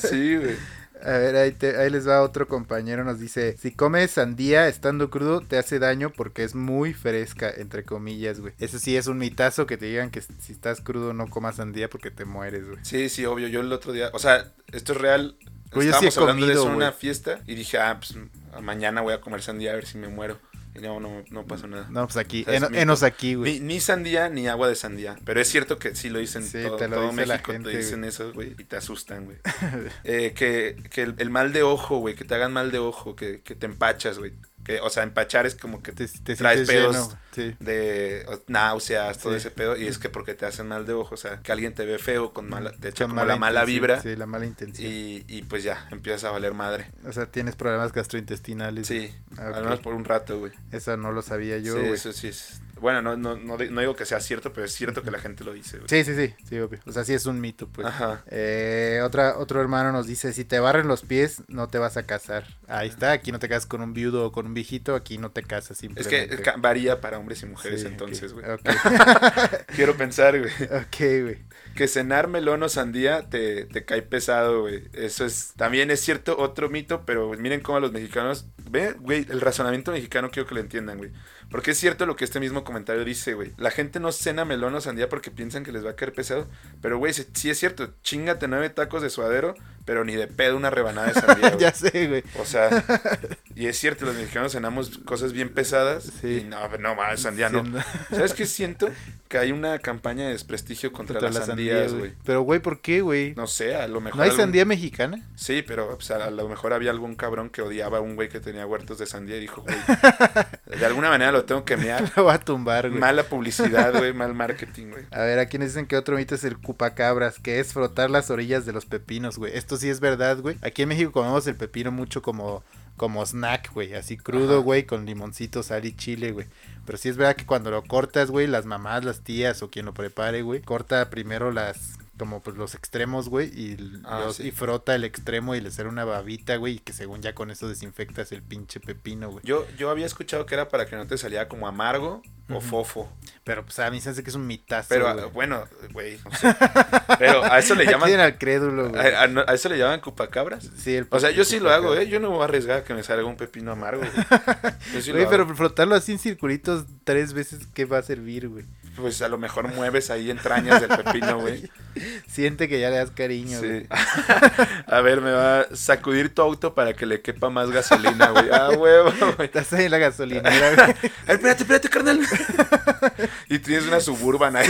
Sí, güey. A ver, ahí, te- ahí les va otro compañero. Nos dice: Si comes sandía estando crudo, te hace daño porque es muy fresca, entre comillas, güey. Eso sí es un mitazo que te digan que si estás crudo no comas sandía porque te mueres, güey. Sí, sí, obvio. Yo el otro día, o sea, esto es real. Güey, yo sí he Estábamos hablando de eso en una fiesta y dije, ah, pues mañana voy a comer sandía a ver si me muero. Y no, no, no pasó nada. No, pues aquí, en- enos aquí, güey. Ni, ni sandía ni agua de sandía. Pero es cierto que sí lo dicen Sí, todo, te lo todo dice la México, gente, te dicen güey. eso, güey, y te asustan, güey. [laughs] Eh, que que el, el mal de ojo, güey, que te hagan mal de ojo, que, que te empachas, güey. Que, o sea, empachar es como que Te, te traes pedos lleno, sí. de náuseas, todo Sí. ese pedo, y es que porque te hacen mal de ojo, o sea, que alguien te ve feo, con mala, te echa la mala vibra, Sí, la mala intención. y, y pues ya, empiezas a valer madre. O sea, tienes problemas gastrointestinales. Sí, Ah, ok. al menos por un rato, güey. Eso no lo sabía yo, sí, eso sí es. Bueno, no, no, no, di- no digo que sea cierto, pero es cierto que la gente lo dice, güey. Sí, sí, sí, sí, obvio. O sea, sí es un mito, pues. Ajá. Eh, otra, otro hermano nos dice, si te barren los pies, no te vas a casar. Ahí está, aquí no te casas con un viudo o con un viejito, aquí no te casas Es simplemente. que ca- varía para hombres y mujeres Sí, entonces, güey. [laughs] Quiero pensar, güey. [laughs] ok, güey. Que cenar melón o sandía te, cae pesado, güey. Eso es, también es cierto, otro mito, pero miren cómo los mexicanos, ve, güey, el razonamiento mexicano quiero que lo entiendan, güey. Porque es cierto lo que este mismo comentario dice, güey. La gente no cena melón o sandía porque piensan que les va a caer pesado. Pero, güey, sí es cierto, chingate nueve tacos de suadero, pero ni de pedo una rebanada de [laughs] sandía, güey. ya sé, güey. O sea, y es cierto, los mexicanos cenamos cosas bien pesadas. Sí. Y no, no, mames, sandía no. [laughs] ¿Sabes qué siento? Que hay una campaña de desprestigio contra, contra las la sandías, sandía, güey. Pero, güey, ¿por qué, güey? No sé, a lo mejor. ¿No hay algún- sandía mexicana? Sí, pero pues, a lo mejor había algún cabrón que odiaba a un güey que tenía huertos de sandía y dijo, güey, [laughs] de alguna manera lo tengo que mear. Lo va a tumbar, güey. Mala publicidad, güey, mal marketing, güey. A ver, aquí nos dicen que otro mito es el cupacabras, que es frotar las orillas de los pepinos, güey. Esto sí es verdad, güey. Aquí en México comemos el pepino mucho como como snack, güey, así crudo, Ajá. güey, con limoncito, sal y chile, güey. Pero sí es verdad que cuando lo cortas, güey, las mamás, las tías o quien lo prepare, güey, corta primero las como pues los extremos, güey, y, Ah, los- sí. y frota el extremo y le hace una babita, güey, y que según ya con eso desinfectas el pinche pepino, güey. Yo, yo había escuchado que era para que no te saliera como amargo o fofo. Pero pues a mí se hace que es un mitazo, Pero güey. bueno, güey, no sé. Pero a eso le llaman. al crédulo, güey. A, a no- a eso le llaman cupacabras. Sí, el O sea, yo sí lo hago. ¿eh? Yo no me voy a arriesgar a que me salga un pepino amargo, güey. [laughs] Sí pero frotarlo así en circulitos tres veces, ¿qué va a servir, güey? Pues a lo mejor mueves ahí entrañas del pepino, [laughs] güey. Siente que ya le das cariño, güey. [laughs] A ver, me va a sacudir tu auto para que le quepa más gasolina, güey. Ah, huevo, [laughs] güey. Estás ahí en la gasolinera, güey. Ay, espérate, espérate, carnal. y tienes una suburban ahí.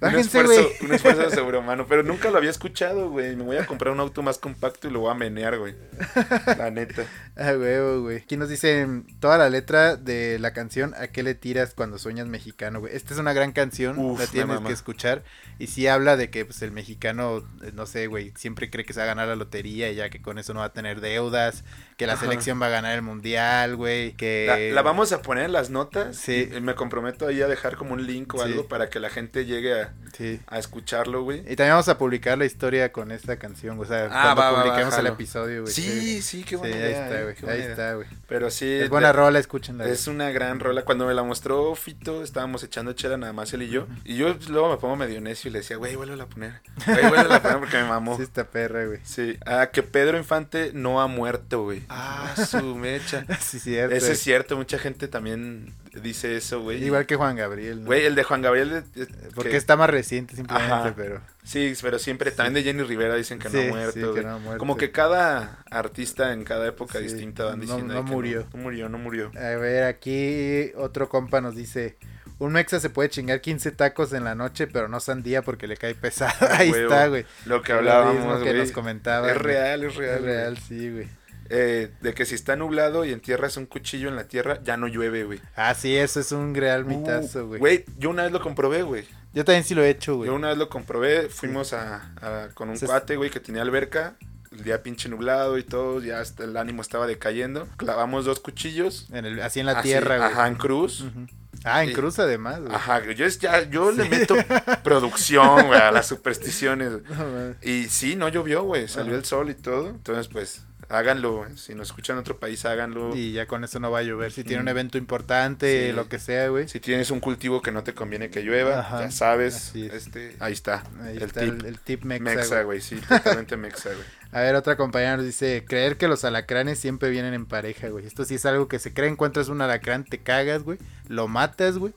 Un, esfuerzo, un esfuerzo sobrehumano. Pero nunca lo había escuchado, güey. Me voy a comprar un auto más compacto y lo voy a menear, güey. [laughs] La neta. Ah, huevo, güey. Aquí nos dicen toda la letra de la canción ¿A qué le tiras cuando sueñas mexicano, güey? Esta es una gran canción, Uf, la tienes que escuchar. Y sí habla de que pues el mexicano, eh, no sé, güey, siempre cree que se va a ganar la lotería y ya que con eso no va a tener deudas, que la Ajá. selección va a ganar el mundial, güey, que... La, la vamos a poner en las notas. Sí. Y me comprometo ahí a dejar como un link o Sí. algo para que la gente llegue a, Sí. a escucharlo, güey. Y también vamos a publicar la historia con esta canción, güey, o sea, Ah, cuando va, publiquemos el episodio, güey. Sí, sí, qué Sí, buena ahí idea, está, eh, güey. qué buena Ahí idea. está, güey. Pero sí. Es buena rola, escúchenla. Es una gran rola. Cuando me la mostró Fito, estábamos echando chela nada más él y yo. Y yo pues, luego me pongo medio necio y le decía, güey, vuélvela a poner. Güey, [laughs] vuélvela a poner porque me mamó. Sí, esta perra, güey. Sí. Ah, que Pedro Infante no ha muerto, güey. [laughs] Ah, su mecha. [laughs] Sí, cierto. Ese es cierto, mucha gente también dice eso, güey. Igual que Juan Gabriel, ¿no? Güey, el de Juan Gabriel. eh, Porque que- está más reciente simplemente, Ajá. pero... Sí, pero siempre, también de Jenny Rivera dicen que no ha muerto. sí, que no ha muerto. Como que cada artista en cada época distinta van no- diciendo no que murió. No, murió, no murió. A ver, aquí otro compa nos dice... Un mexa se puede chingar 15 tacos en la noche, pero no sandía porque le cae pesado. [laughs] Ahí Huevo. está, güey. Lo que Lo hablábamos, mismo que güey. nos comentaba. Es real, es real. Es güey. real, sí, güey. Eh, de que si está nublado y entierras un cuchillo en la tierra, ya no llueve, güey. Ah, sí, eso es un real mitazo, Uh, güey. Güey, yo una vez lo comprobé, güey. Yo también sí lo he hecho, güey. Yo una vez lo comprobé, fuimos a, a- con un cuate, güey, que tenía alberca. El día pinche nublado y todo, ya hasta el ánimo estaba decayendo. Clavamos dos cuchillos. En el- así en la así, tierra, güey. Ajá, en cruz. Ujú. Ah, en Sí. cruz además, güey. Ajá, yo, es- ya, yo le meto [laughs] producción, güey, a las supersticiones. No. Y sí, no llovió, güey, salió Ajá. el sol y todo. Entonces, pues, háganlo. güey. Si nos escuchan en otro país, háganlo. Y ya con eso no va a llover. Si tiene un evento importante, Sí. lo que sea, güey. Si tienes un cultivo que no te conviene que llueva, Ajá, ya sabes. es. Este, ahí está. Ahí el está tip. el, el tip mexa, mexa, güey, sí, totalmente mexa, güey. [laughs] A ver, otra compañera nos dice, creer que los alacranes siempre vienen en pareja, güey. Esto sí es algo que se cree, encuentras un alacrán, te cagas, güey. Lo matas, güey.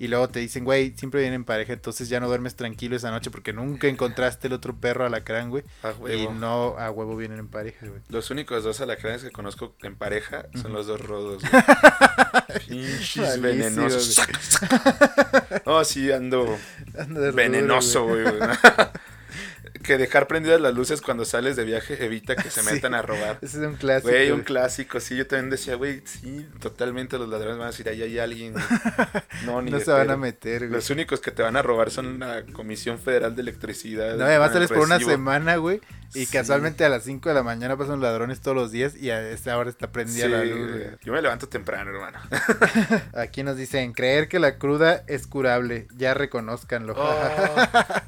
Y luego te dicen, güey, siempre vienen en pareja, entonces ya no duermes tranquilo esa noche porque nunca encontraste el otro perro alacrán, güey. A Y huevo. no a huevo vienen en pareja, güey. Los únicos dos alacranes que conozco en pareja son los dos rodos. güey. [laughs] Pinches venenosos. oh, sí, ando rudo, venenoso, güey. güey. [laughs] que dejar prendidas las luces cuando sales de viaje evita que [laughs] se Sí. metan a robar. Ese es un clásico. Güey, un clásico, sí, yo también decía, güey, sí, totalmente los ladrones van a decir, ahí hay alguien. güey". [laughs] No, ni No se van a meter, güey. Los únicos que te van a robar son la Comisión Federal de Electricidad. No, además sales por una semana, güey. Y Sí. casualmente a las 5 de la mañana pasan ladrones todos los días y a esta hora está prendida Sí, la luz, güey. Yo me levanto temprano, hermano. [laughs] Aquí nos dicen, creer que la cruda es curable, ya reconozcanlo. Oh,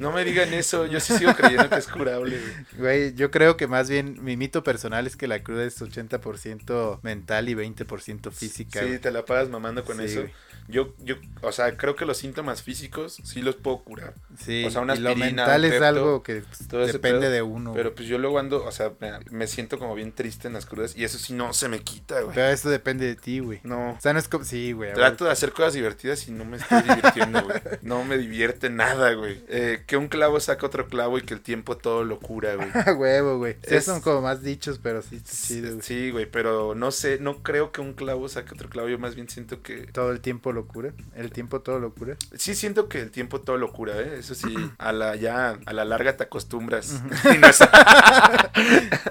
no me digan eso, yo sí sigo creyendo que es curable, güey. Güey, yo creo que más bien mi mito personal es que la cruda es 80% mental y 20% física. Sí, güey. te la pagas mamando con Sí, eso. güey. Yo, yo, o sea, creo que los síntomas físicos sí los puedo curar. Sí, o sea, una y lo aspirina, mental un es algo que pues, todo depende pedo, de uno. Pero pues yo luego ando, o sea, me, siento como bien triste en las crudas y eso sí no se me quita, güey. Pero eso depende de ti, güey. No. O sea, no es como... Sí, güey. Trato de hacer cosas divertidas y no me estoy divirtiendo, güey. No me divierte nada, güey. Eh, que un clavo saca otro clavo y que el tiempo todo lo cura, güey. [laughs] huevo, güey. Sí, Es- son como más dichos, pero sí está chido, güey. Sí, güey, pero no sé, no creo que un clavo saque otro clavo. Yo más bien siento que. Todo el tiempo lo cura. El tiempo todo lo cura. Sí, siento que el tiempo todo lo cura, ¿eh? Eso sí, [clears throat] a la ya, a la larga te acostumbras. [laughs] No es- [laughs]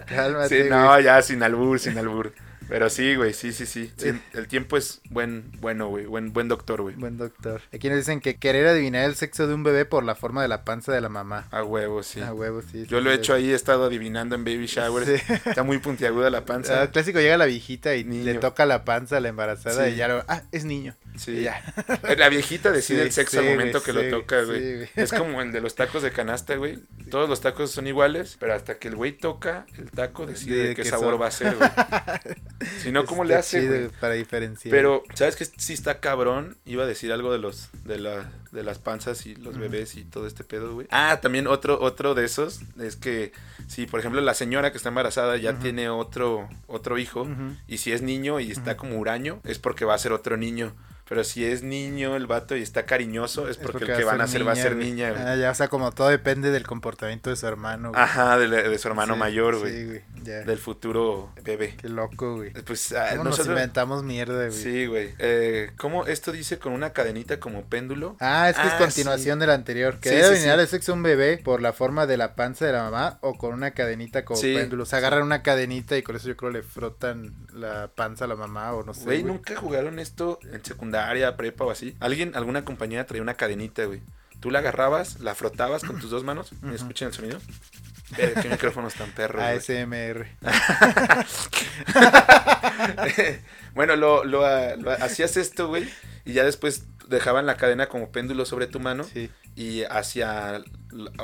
Cálmate, Sí, güey. no, ya sin albur, sin albur. Pero sí, güey, sí, sí, sí, sí. El tiempo es buen, bueno, güey, buen, buen doctor, güey. Buen doctor. Aquí nos dicen que querer adivinar el sexo de un bebé por la forma de la panza de la mamá. A huevo, sí. A huevo, sí. Yo sí, lo he hecho ahí, he estado adivinando en baby shower. Sí. Está muy puntiaguda la panza. Ah, clásico llega la viejita y Niño. le toca la panza a la embarazada y ya lo, ah, es niño. Sí. Ya. La viejita decide el sexo al momento que lo toca, sí, güey. es como el de los tacos de canasta, güey. Todos los tacos son iguales, pero hasta que el güey toca el taco decide De de qué qué sabor son. va a ser, güey. [laughs] si no, ¿cómo le hace, chido? Para diferenciar. Pero, ¿sabes qué? Sí está cabrón. Iba a decir algo de los de, la, de las panzas y los bebés y todo este pedo, güey. Ah, también otro otro de esos es que si, por ejemplo, la señora que está embarazada ya tiene otro otro hijo y si es niño y está como huraño, es porque va a ser otro niño. Pero si es niño el vato y está cariñoso, es Es porque, el que van a ser hacer va a ser niña, güey. Ah, ya, o sea, como todo depende del comportamiento de su hermano. güey. Ajá, de, de su hermano Sí, mayor, güey. Sí, güey. Del futuro bebé. Qué loco, güey. Pues ah, ¿Cómo nos nosotros... inventamos mierda, güey? Sí, güey. Eh, ¿Cómo esto dice con una cadenita como péndulo? Ah, es que es Ah, continuación del anterior. Que Sí, debe sí. el sexo un bebé por la forma de la panza de la mamá o con una cadenita como péndulo. O sea, agarran una cadenita y con eso yo creo le frotan la panza a la mamá o no sé. Güey, güey. nunca jugaron esto en secundaria, prepa o así. Alguien, alguna compañía traía una cadenita, güey. Tú la agarrabas, la frotabas con tus dos manos. ¿Me escuchan el sonido? Eh, qué micrófonos tan perros. ASMR. [laughs] bueno, lo, lo, ah, lo- hacías esto, güey. Y ya después dejaban la cadena como péndulo sobre tu mano. Sí. Y hacia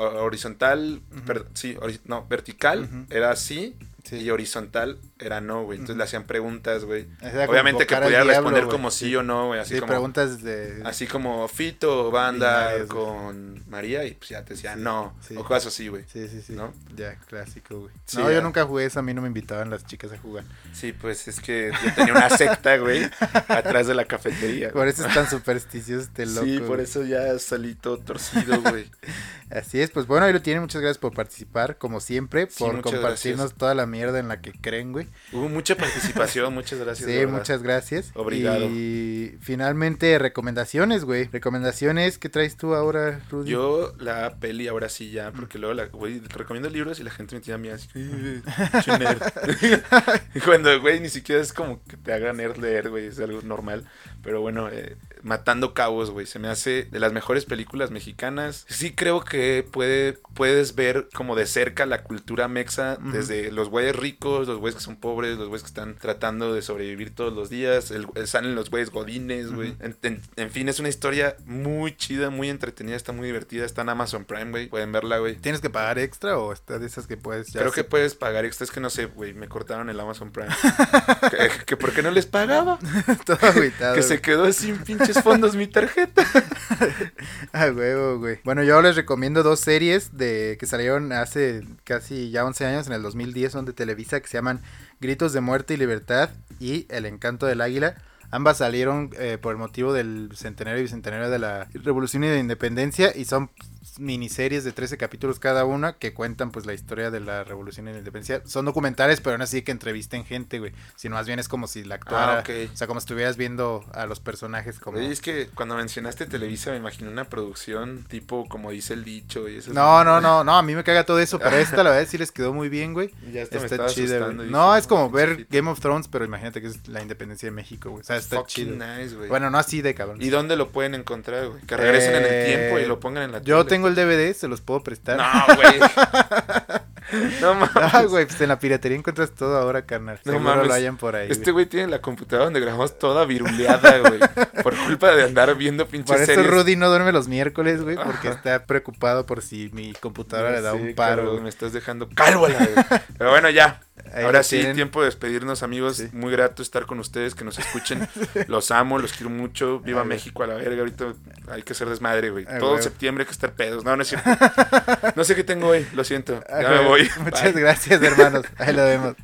horizontal, per- sí, ori- no, vertical era así. Sí. Y horizontal era no, güey. Entonces le hacían preguntas, güey. Obviamente que pudiera diablo, responder como sí, o no, güey. Así Sí, como, preguntas de... así como Fito va a andar con María y pues ya te decía Sí, no. O cosas así, güey. Sí, sí, sí. ¿No? Ya, clásico, güey. No, ya. yo nunca jugué eso, a mí no me invitaban las chicas a jugar. Sí, pues es que yo tenía una secta, güey, [laughs] atrás de la cafetería. Por eso es tan supersticioso este loco. Sí, por eso ya salí todo torcido, güey. [laughs] Así es, pues bueno, ahí lo tienen. Muchas gracias por participar, como siempre, por compartirnos gracias. toda la mierda en la que creen, güey. Hubo mucha participación, muchas gracias. Sí, muchas gracias. Obrigado. Y finalmente, recomendaciones, güey. Recomendaciones, ¿qué traes tú ahora, Rudy? Yo la peli ahora sí ya, porque luego la, güey, recomiendo libros y la gente me tira miedo así, "Eh, che nerd". [laughs] [laughs] Y Cuando, güey, ni siquiera es como que te haga nerd leer, güey, es algo normal. Pero bueno, eh, Matando Cabos, güey, se me hace de las mejores películas mexicanas. Sí creo que puede, puedes ver como de cerca la cultura mexa, Ujú. desde los güeyes ricos, los güeyes que son pobres, los güeyes que están tratando de sobrevivir todos los días, el, salen los güeyes godines, güey. Ujú. en, en- en fin, es una historia muy chida, muy entretenida, está muy divertida, está en Amazon Prime, güey, pueden verla, güey. ¿Tienes que pagar extra o está de esas que puedes ya Creo que puedes pagar extra, es que no sé, güey, me cortaron el Amazon Prime. [laughs] que, que por qué no les pagaba, [laughs] todo agüitado? que se quedó sin pinches fondos mi tarjeta. [laughs] Ah, huevo, güey. Bueno, yo les recomiendo dos series de que salieron hace casi ya 11 años, en el 2010, son de Televisa, que se llaman Gritos de Muerte y Libertad y El Encanto del Águila. Ambas salieron eh, por el motivo del centenario y bicentenario de la Revolución y de la Independencia y son miniseries de 13 capítulos cada una que cuentan pues la historia de la Revolución y la Independencia. Son documentales, pero no así que entrevisten gente, güey. Sino más bien es como si la actuara, Ah, ok. o sea, como si estuvieras viendo a los personajes como... Oye, es que cuando mencionaste Televisa me imaginé una producción tipo como dice el dicho y eso. No, no, no, no, a mí me caga todo eso, pero esta la verdad sí les quedó muy bien, güey. Ya Está güey. y No, es como "No, ver chiquito". Game of Thrones, pero imagínate que es la independencia de México, güey. O sea, está Fucking chido. nice, güey. Bueno, no así de cabrón. ¿Y dónde lo pueden encontrar, güey? Que regresen en el tiempo y lo pongan en la Yo. Tengo el DVD, se los puedo prestar. No, güey. [laughs] no mames. Ah, güey, pues en la piratería encuentras todo ahora, carnal. No Seguro mames. lo hayan por ahí. Este güey. güey tiene la computadora donde grabamos toda viruleada, güey. Por culpa de andar viendo pinches Por eso series. Rudy no duerme los miércoles, güey, porque Ajá. está preocupado por si mi computadora le da un paro. cabrón, güey. Me estás dejando calvo a la vez. [laughs] Pero bueno, ya. Ahí Ahora sí, tienen. tiempo de despedirnos, amigos. Sí. Muy grato estar con ustedes, que nos [laughs] escuchen. Los amo, los quiero mucho. Viva Ay. México a la verga. Ahorita hay que hacer desmadre, güey. Todo septiembre hay que estar pedos. No, no es cierto. [laughs] No sé qué tengo hoy, lo siento. Ya me voy. [laughs] Muchas Bye. gracias, hermanos. Ahí lo vemos.